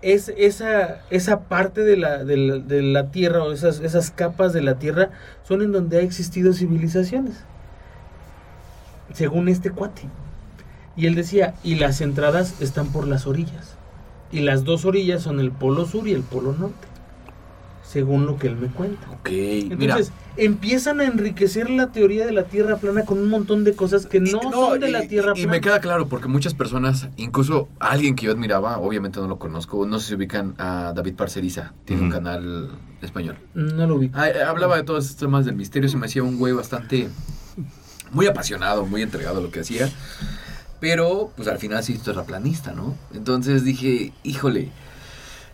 es esa, esa parte de la, de la, de la Tierra o esas, esas capas de la Tierra son en donde ha existido civilizaciones. Según este cuate. Y él decía, y las entradas están por las orillas. Y las dos orillas son el polo sur y el polo norte. Según lo que él me cuenta. Ok, mira. Entonces, empiezan a enriquecer la teoría de la Tierra plana con un montón de cosas que no, Y- son de la y- Tierra y, plana. me queda claro, porque muchas personas, incluso alguien que yo admiraba, obviamente no lo conozco, no sé si ubican a David Parceriza, tiene un canal español. No lo ubico. Ah, eh, hablaba de todos estos temas del misterio, se me hacía un güey bastante, muy apasionado, muy entregado a lo que hacía. Pero, pues al final sí es terraplanista, ¿no? Entonces dije, híjole,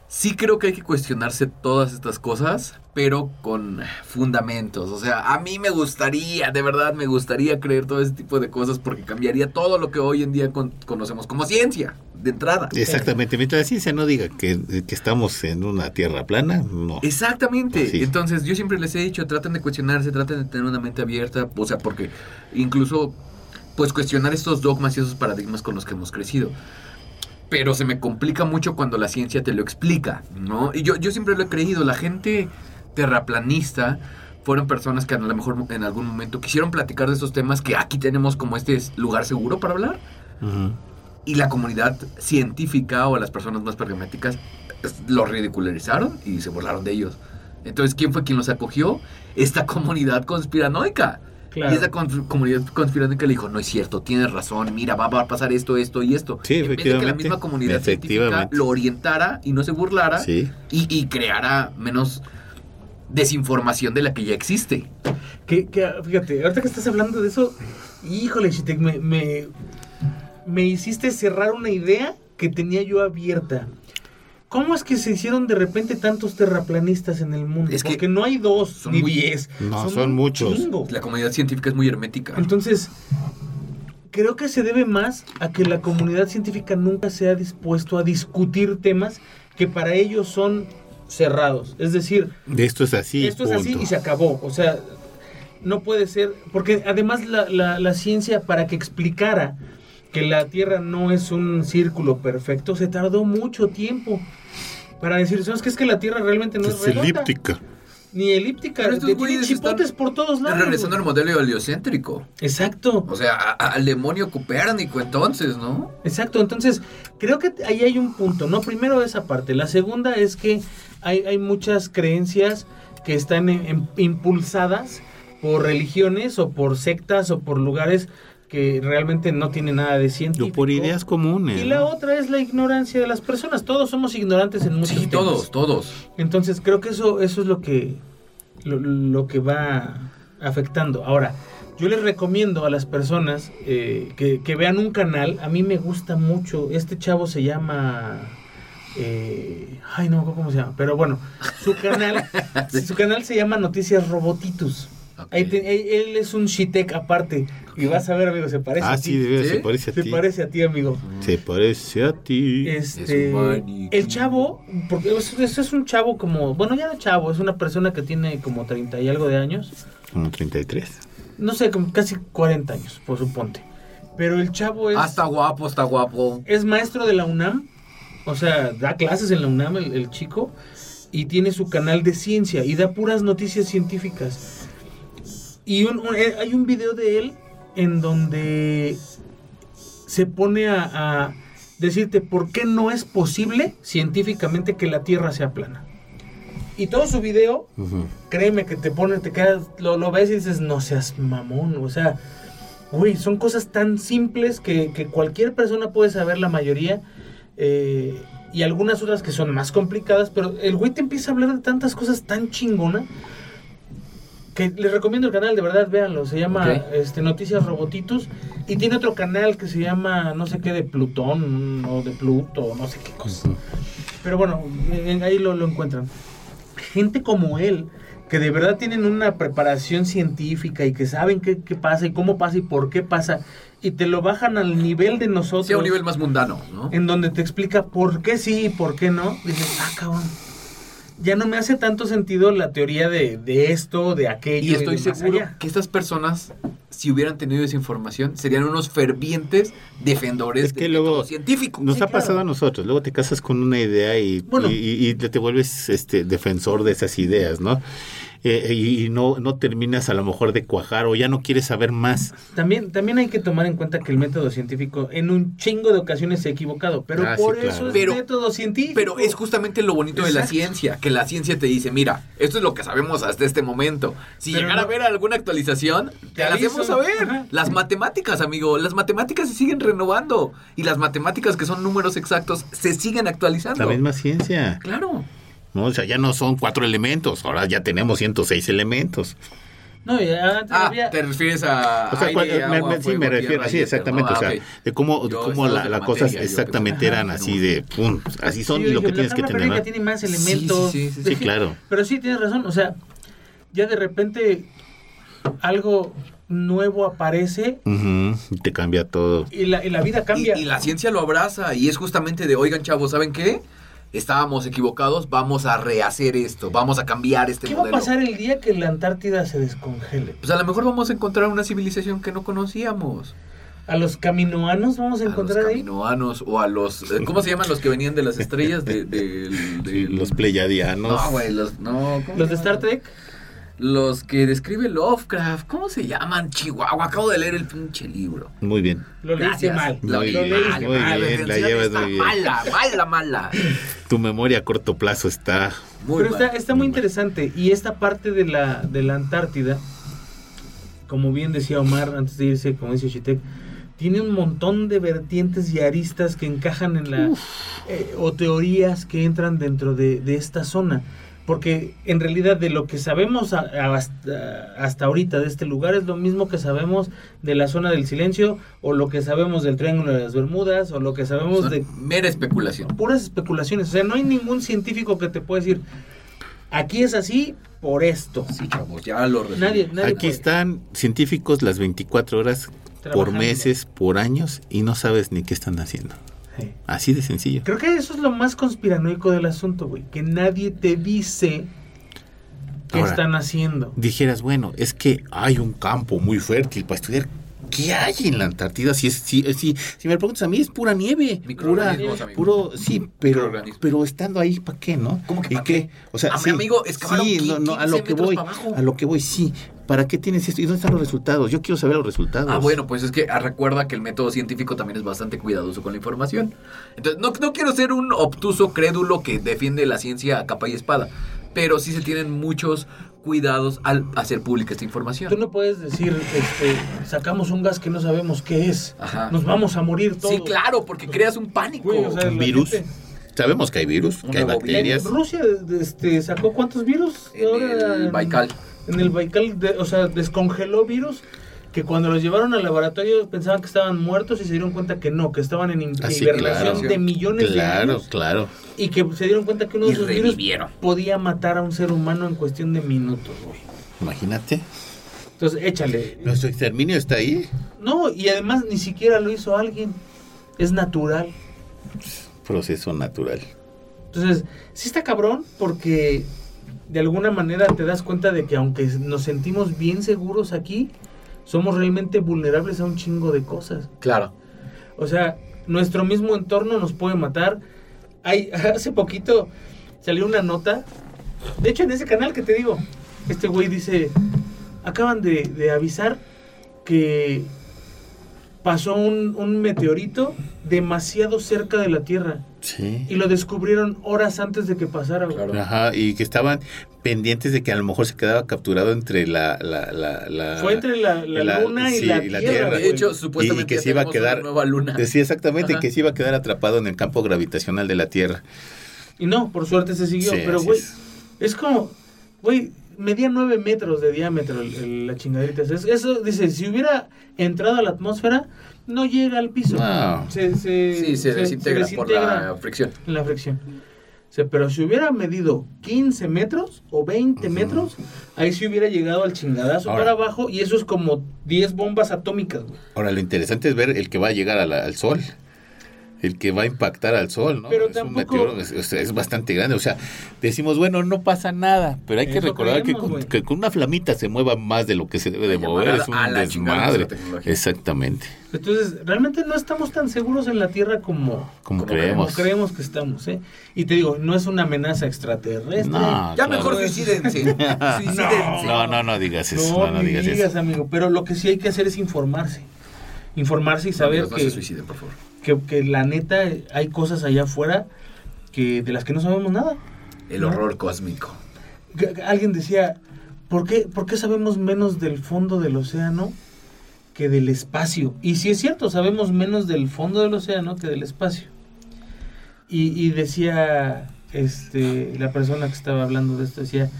sí creo que hay que cuestionarse todas estas cosas, pero con fundamentos. O sea, a mí me gustaría, de verdad me gustaría creer todo ese tipo de cosas porque cambiaría todo lo que hoy en día con- conocemos como ciencia, de entrada. Exactamente, mientras la ciencia no diga que, que estamos en una tierra plana, no. Exactamente. Sí. Entonces, yo siempre les he dicho, traten de cuestionarse, traten de tener una mente abierta, o sea, porque incluso, pues, cuestionar estos dogmas y esos paradigmas con los que hemos crecido. Pero se me complica mucho cuando la ciencia te lo explica, ¿no? Y yo, yo siempre lo he creído, la gente terraplanista fueron personas que a lo mejor en algún momento quisieron platicar de estos temas que aquí tenemos como este lugar seguro para hablar Ujú. Y la comunidad científica o las personas más pragmáticas es- los ridicularizaron y se burlaron de ellos. Entonces, ¿quién fue quien los acogió? Esta comunidad conspiranoica. Claro. Y esa comunidad conspiranoica le dijo, no es cierto, tienes razón, mira, va, a pasar esto, esto y esto. Sí, en vez de que la misma comunidad científica lo orientara y no se burlara Sí. y, y creara menos desinformación de la que ya existe. Que, que, fíjate, ahorita que estás hablando de eso, híjole, Chitek, me, me, me hiciste cerrar una idea que tenía yo abierta. ¿Cómo es que se hicieron de repente tantos terraplanistas en el mundo? Es que Porque no hay dos son ni muy- diez. No, son muchos. chingo. La comunidad científica es muy hermética. Entonces, creo que se debe más a que la comunidad científica nunca se ha dispuesto a discutir temas que para ellos son cerrados. Es decir, Esto es así. esto es así y se acabó. O sea, no puede ser. Porque además la, la- la ciencia, para que explicara que la Tierra no es un círculo perfecto, se tardó mucho tiempo. Para decir, ¿sabes qué? Es que la Tierra realmente no es, Es redonda, elíptica. Ni elíptica. Pero estos güeyes chipotes están por todos lados. Regresando al güey. modelo heliocéntrico. Exacto. O sea, a- a- al demonio copérnico entonces, ¿no? Exacto, entonces creo que ahí hay un punto, ¿no? Primero esa parte, la segunda es que hay, hay muchas creencias que están en- en- impulsadas por religiones o por sectas o por lugares que realmente no tienen nada de científico. O por ideas comunes. Y la ¿no? otra es la ignorancia de las personas. Todos somos ignorantes en muchos Sí, temas. todos, todos. Entonces creo que eso, eso es lo que, lo, lo que va afectando. Ahora, yo les recomiendo a las personas eh, que, que vean un canal. A mí me gusta mucho. Este chavo se llama... eh, ay, no me acuerdo cómo se llama. Pero bueno, su canal, su canal se llama Noticias Robotitus. Ok. Ahí te- él, él es un shitek aparte. Y vas a ver, amigo, se parece Ah, a sí, ti. de veras, ¿Sí? se parece a Se ti. parece a ti, amigo. Se parece a ti. Este, Es el chavo, porque es, es- es un chavo como, bueno, ya no chavo, es una persona que tiene como 30 y algo de años, Como 33. no sé, como casi 40 años, por suponte. Pero el chavo es, Ah, está guapo, está guapo. es maestro de la UNAM, o sea, da clases en la UNAM el, el chico, y tiene su canal de ciencia y da puras noticias científicas. Y un- un- eh, hay un video de él en donde se pone a, a decirte por qué no es posible científicamente que la Tierra sea plana. Y todo su video, créeme que te pone, te quedas, lo, lo ves y dices, no seas mamón, o sea, güey, son cosas tan simples que, que cualquier persona puede saber la mayoría. eh, y algunas otras que son más complicadas, pero el güey te empieza a hablar de tantas cosas tan chingona Que les recomiendo el canal, de verdad, véanlo. Se llama Ok. este, Noticias Robotitos. Y tiene otro canal que se llama, no sé qué, de Plutón o de Pluto, no sé qué cosa. Pero bueno, en- ahí lo, lo encuentran. Gente como él, que de verdad tienen una preparación científica y que saben qué, qué pasa y cómo pasa y por qué pasa. Y te lo bajan al nivel de nosotros. Sí, a un nivel más mundano, ¿no? En donde te explica por qué sí y por qué no. Dices, ah, cabrón. Ya no me hace tanto sentido la teoría de, de esto, de aquello. Y estoy de más seguro allá. que estas personas, si hubieran tenido esa información, serían unos fervientes defensores Es que del luego científico. Nos Sí, ha claro. pasado a nosotros. Luego te casas con una idea y, Bueno. y te vuelves este defensor de esas ideas, ¿no? Eh, y y no, no terminas a lo mejor de cuajar o ya no quieres saber más. También, también hay que tomar en cuenta que el método científico en un chingo de ocasiones se ha equivocado. Pero Ah, sí, por claro. eso es Pero- método científico. Pero es justamente lo bonito de la ciencia, que la ciencia te dice, mira, esto es lo que sabemos hasta este momento. Si Pero llegara no- a haber alguna actualización, te, Te la hacemos saber. Ajá. Las matemáticas, amigo, las matemáticas se siguen renovando. Y las matemáticas que son números exactos se siguen actualizando. La misma ciencia. Claro. ¿No? O sea, ya no son cuatro elementos, ahora ya tenemos 106 elementos. No, ya antes Ah, había- te refieres a. O sea, aire, cua- me- agua, me- sí, fuego, me refiero, éter, exactamente, ¿no? o sea, Ah, de cómo, de cómo la, de la la cosa materia, yo exactamente eran así de, pum, así son Sí, y lo que la tienes que tener. ¿no? tiene más Sí, sí, elementos. sí, sí, sí. Sí, claro. Pero sí, tienes razón. O sea, ya de repente algo nuevo aparece y te cambia todo. y la, y la vida cambia. Y, y la ciencia lo abraza y es justamente de, oigan chavos, ¿saben qué? Estábamos equivocados, vamos a rehacer esto, vamos a cambiar este ¿Qué va a pasar el día que la Antártida se descongele? Pues a lo mejor vamos a encontrar una civilización que no conocíamos. ¿A los caminoanos vamos a A los encontrar ahí? caminoanos o a los... eh, ¿Cómo se llaman los que venían de las estrellas? De, Sí, los pleyadianos. No, güey, los... No, ¿cómo ¿Los de Star? Trek? Los que describe Lovecraft. ¿Cómo se llaman? Chihuahua. Acabo de leer el pinche libro. Muy bien. Lo leíste mal. Lo leí mal, muy mal. bien, La llevas está muy bien. Mala, mala, mala. Tu memoria a corto plazo está Muy Pero está, mal. está muy interesante. Y esta parte de la, de la Antártida, como bien decía Omar antes de irse, como dice Chitek, tiene un montón de vertientes y aristas que encajan en la. eh, o teorías que entran dentro de, de esta zona. Porque en realidad de lo que sabemos a- a- hasta, hasta ahorita de este lugar es lo mismo que sabemos de la zona del silencio, o lo que sabemos del Triángulo de las Bermudas, o lo que sabemos Son de mera especulación. puras especulaciones. O sea, no hay ningún científico que te pueda decir, aquí es así por esto. Sí, chavos, ya lo resumí. Nadie, nadie Aquí puede. están científicos las 24 horas por meses, por años y no sabes ni qué están haciendo. Sí. Así de sencillo. Creo que eso es lo más conspiranoico del asunto, güey. Que nadie te dice qué Ahora, están haciendo. Dijeras, bueno, es que hay un campo muy fértil para estudiar. ¿Qué hay en la Antártida? Si, es, si, si, si me preguntas a mí, es pura nieve. Pura, puro, sí, pero, pero estando ahí, ¿para qué, no? ¿Cómo que ¿Y qué? O sea, A mi sí, amigo excavaron sí, no, no, a 15 lo que voy, a lo que voy, sí. ¿Para qué tienes esto? ¿Y dónde están los resultados? Yo quiero saber los resultados. Ah, bueno, pues es que ah, recuerda que el método científico también es bastante cuidadoso con la información. Entonces, no, no quiero ser un obtuso crédulo que defiende la ciencia a capa y espada, pero sí se tienen muchos cuidados al hacer pública esta información. Tú no puedes decir, este, sacamos un gas que no sabemos qué es. Ajá. Nos vamos a morir todos. Sí, claro, porque creas un pánico. O sea, Un virus. gente- Sabemos que hay virus, Un que hay bacterias. Rusia este, sacó cuántos virus? En Ahora, el Baikal. En el Baikal, de- o sea, descongeló virus que cuando los llevaron al laboratorio pensaban que estaban muertos y se dieron cuenta que no, que estaban en in- Ah, sí, hibernación claro. de millones de Claro, años claro. y que se dieron cuenta que uno de esos virus podía matar a un ser humano en cuestión de minutos, güey. Imagínate. Entonces, échale. Nuestro exterminio está ahí. No, y además ni siquiera lo hizo alguien. Es natural. Proceso natural. Entonces, sí está cabrón porque de alguna manera te das cuenta de que aunque nos sentimos bien seguros aquí, somos realmente vulnerables a un chingo de cosas. Claro. O sea, nuestro mismo entorno nos puede matar. Hay, hace poquito salió una nota. De hecho, en ese canal que te digo, este güey dice, acaban de, de avisar que pasó un, un meteorito demasiado cerca de la Tierra Sí. y lo descubrieron horas antes de que pasara. Claro. Ajá, y que estaban pendientes de que a lo mejor se quedaba capturado entre la... la, la, la- Fue entre la, la la- luna y, sí, la y la tierra. Tierra. güey. De hecho, supuestamente Y que ya se iba a quedar- una nueva luna. Sí, exactamente, Ajá. que se iba a quedar atrapado en el campo gravitacional de la Tierra. y no, por suerte se siguió. Sí, pero, güey, es. es como, güey, medía 9 metros de diámetro el- el- la chingaderita. Es- Eso, dice, si hubiera entrado a la atmósfera, no llega al piso. No. Se, se- Sí, se, desintegra, por la desintegra fricción. la fricción. O sea, pero si hubiera medido 15 metros o 20 metros, ahí sí hubiera llegado al chingadazo Ahora. para abajo y eso es como 10 bombas atómicas, güey. Ahora, lo interesante es ver el que va a llegar a la- al sol. El que va a impactar al sol, ¿no? Pero es un tampoco- meteoro, es, es- es bastante grande. O sea, decimos, bueno, no pasa nada. Pero hay que Eso recordar que, con, que una flamita se mueva más de lo que se debe de mover. Es un a la chingada desmadre. Exactamente. Entonces, realmente no estamos tan seguros en la Tierra como, Como, Como creemos. como creemos que estamos, ¿eh? Y te digo, no es una amenaza extraterrestre. No, Ya claro. mejor suicídense. suicídense. No, no, no digas eso. No, No, no digas digas, eso. amigo. Pero lo que sí hay que hacer es informarse. Informarse y saber Amigos, no que, se suiciden, por favor. Que, que la neta hay cosas allá afuera que de las que no sabemos nada. El ¿No? horror cósmico. Alguien decía, ¿por qué, ¿por qué sabemos menos del fondo del océano que del espacio? Y sí es cierto, sabemos menos del fondo del océano que del espacio. Y, y decía este, la persona que estaba hablando de esto, decía,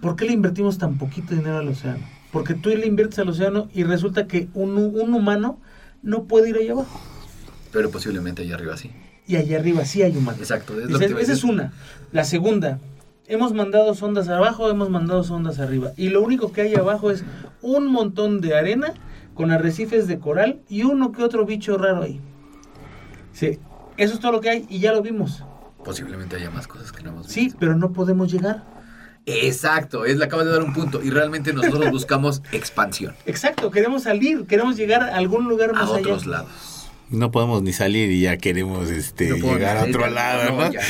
¿por qué le invertimos tan poquito dinero al océano? Porque tú le inviertes al océano y resulta que un, un humano no puede ir allá abajo. Pero posiblemente allá arriba sí. Y allá arriba sí hay humanos. Exacto. Es Esa, lo que te iba a esa es una. La segunda, hemos mandado sondas abajo, hemos mandado sondas arriba. Y lo único que hay abajo es un montón de arena con arrecifes de coral y uno que otro bicho raro ahí. Sí, eso es todo lo que hay y ya lo vimos. Posiblemente haya más cosas que no hemos Sí, visto. pero no podemos llegar. Exacto. Es, le acabas de dar un punto. Y realmente nosotros buscamos expansión. Exacto, queremos salir, queremos llegar a algún lugar A más allá. otros lados. No podemos ni salir y ya queremos este, No llegar a otro lado, ¿no? ya.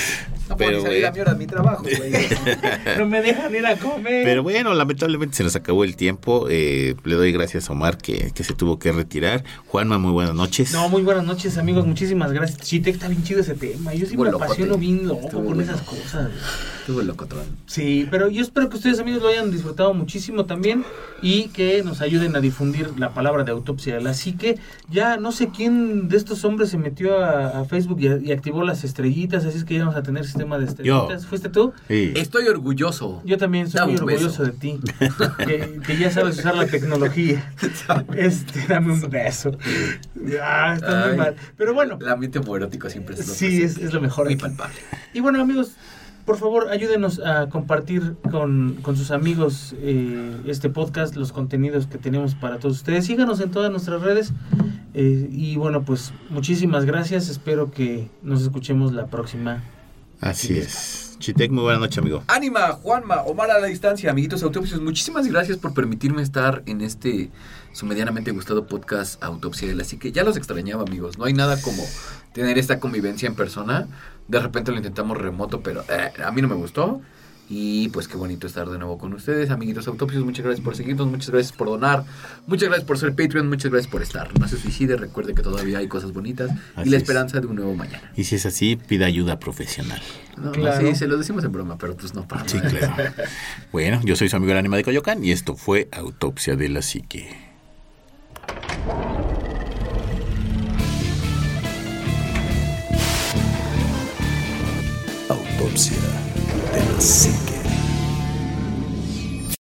No puedo salir a mi hora de mi trabajo, güey. No me dejan ir a comer. Pero bueno, lamentablemente se nos acabó el tiempo. Eh, le doy gracias a Omar que, que se tuvo que retirar. Juanma, muy buenas noches. No, muy buenas noches, amigos. Muchísimas gracias. Te está bien chido ese tema. Yo sí me apasiono bien loco Estuvo con esas cosas. Estuvo locotón. Sí, pero yo espero que ustedes, amigos, lo hayan disfrutado muchísimo también y que nos ayuden a difundir la palabra de autopsia. Así que ya no sé quién de estos hombres se metió a, a Facebook y, y activó las estrellitas, así es que ya vamos a tener sistema de estrellitas. ¿Fuiste tú? Sí. Estoy orgulloso. Yo también soy Dame muy orgulloso beso. de ti, que, que ya sabes usar la tecnología. Este, dame un beso. Ah, está muy mal. Pero bueno, El ambiente homoerótico siempre es lo sí, es, lo mejor. Muy aquí. palpable. Y bueno, amigos, por favor, ayúdenos a compartir con, con sus amigos eh, este podcast, los contenidos que tenemos para todos ustedes. Síganos en todas nuestras redes. eh, y bueno, pues muchísimas gracias. Espero que nos escuchemos la próxima. Así es. Chitec, muy buenas noches, amigo. Ánima, Juanma, Omar a la distancia, amiguitos autopsios, muchísimas gracias por permitirme estar en este su medianamente gustado podcast Autopsia de la Psique. Ya los extrañaba, amigos. No hay nada como tener esta convivencia en persona. De repente lo intentamos remoto, pero eh, a mí no me gustó. Y pues qué bonito estar de nuevo con ustedes, amiguitos autopsios. Muchas gracias por seguirnos, muchas gracias por donar, muchas gracias por ser Patreon, muchas gracias por estar. No se suicide, recuerde que todavía hay cosas bonitas Así y la es. esperanza de un nuevo mañana. Y si es así, pida ayuda profesional. No, no, Claro. sí, se lo decimos en broma, pero pues no para Sí, claro. Bueno, yo soy su amigo el Anima de Coyoacán y esto fue Autopsia de la Psique. Autopsia apenas.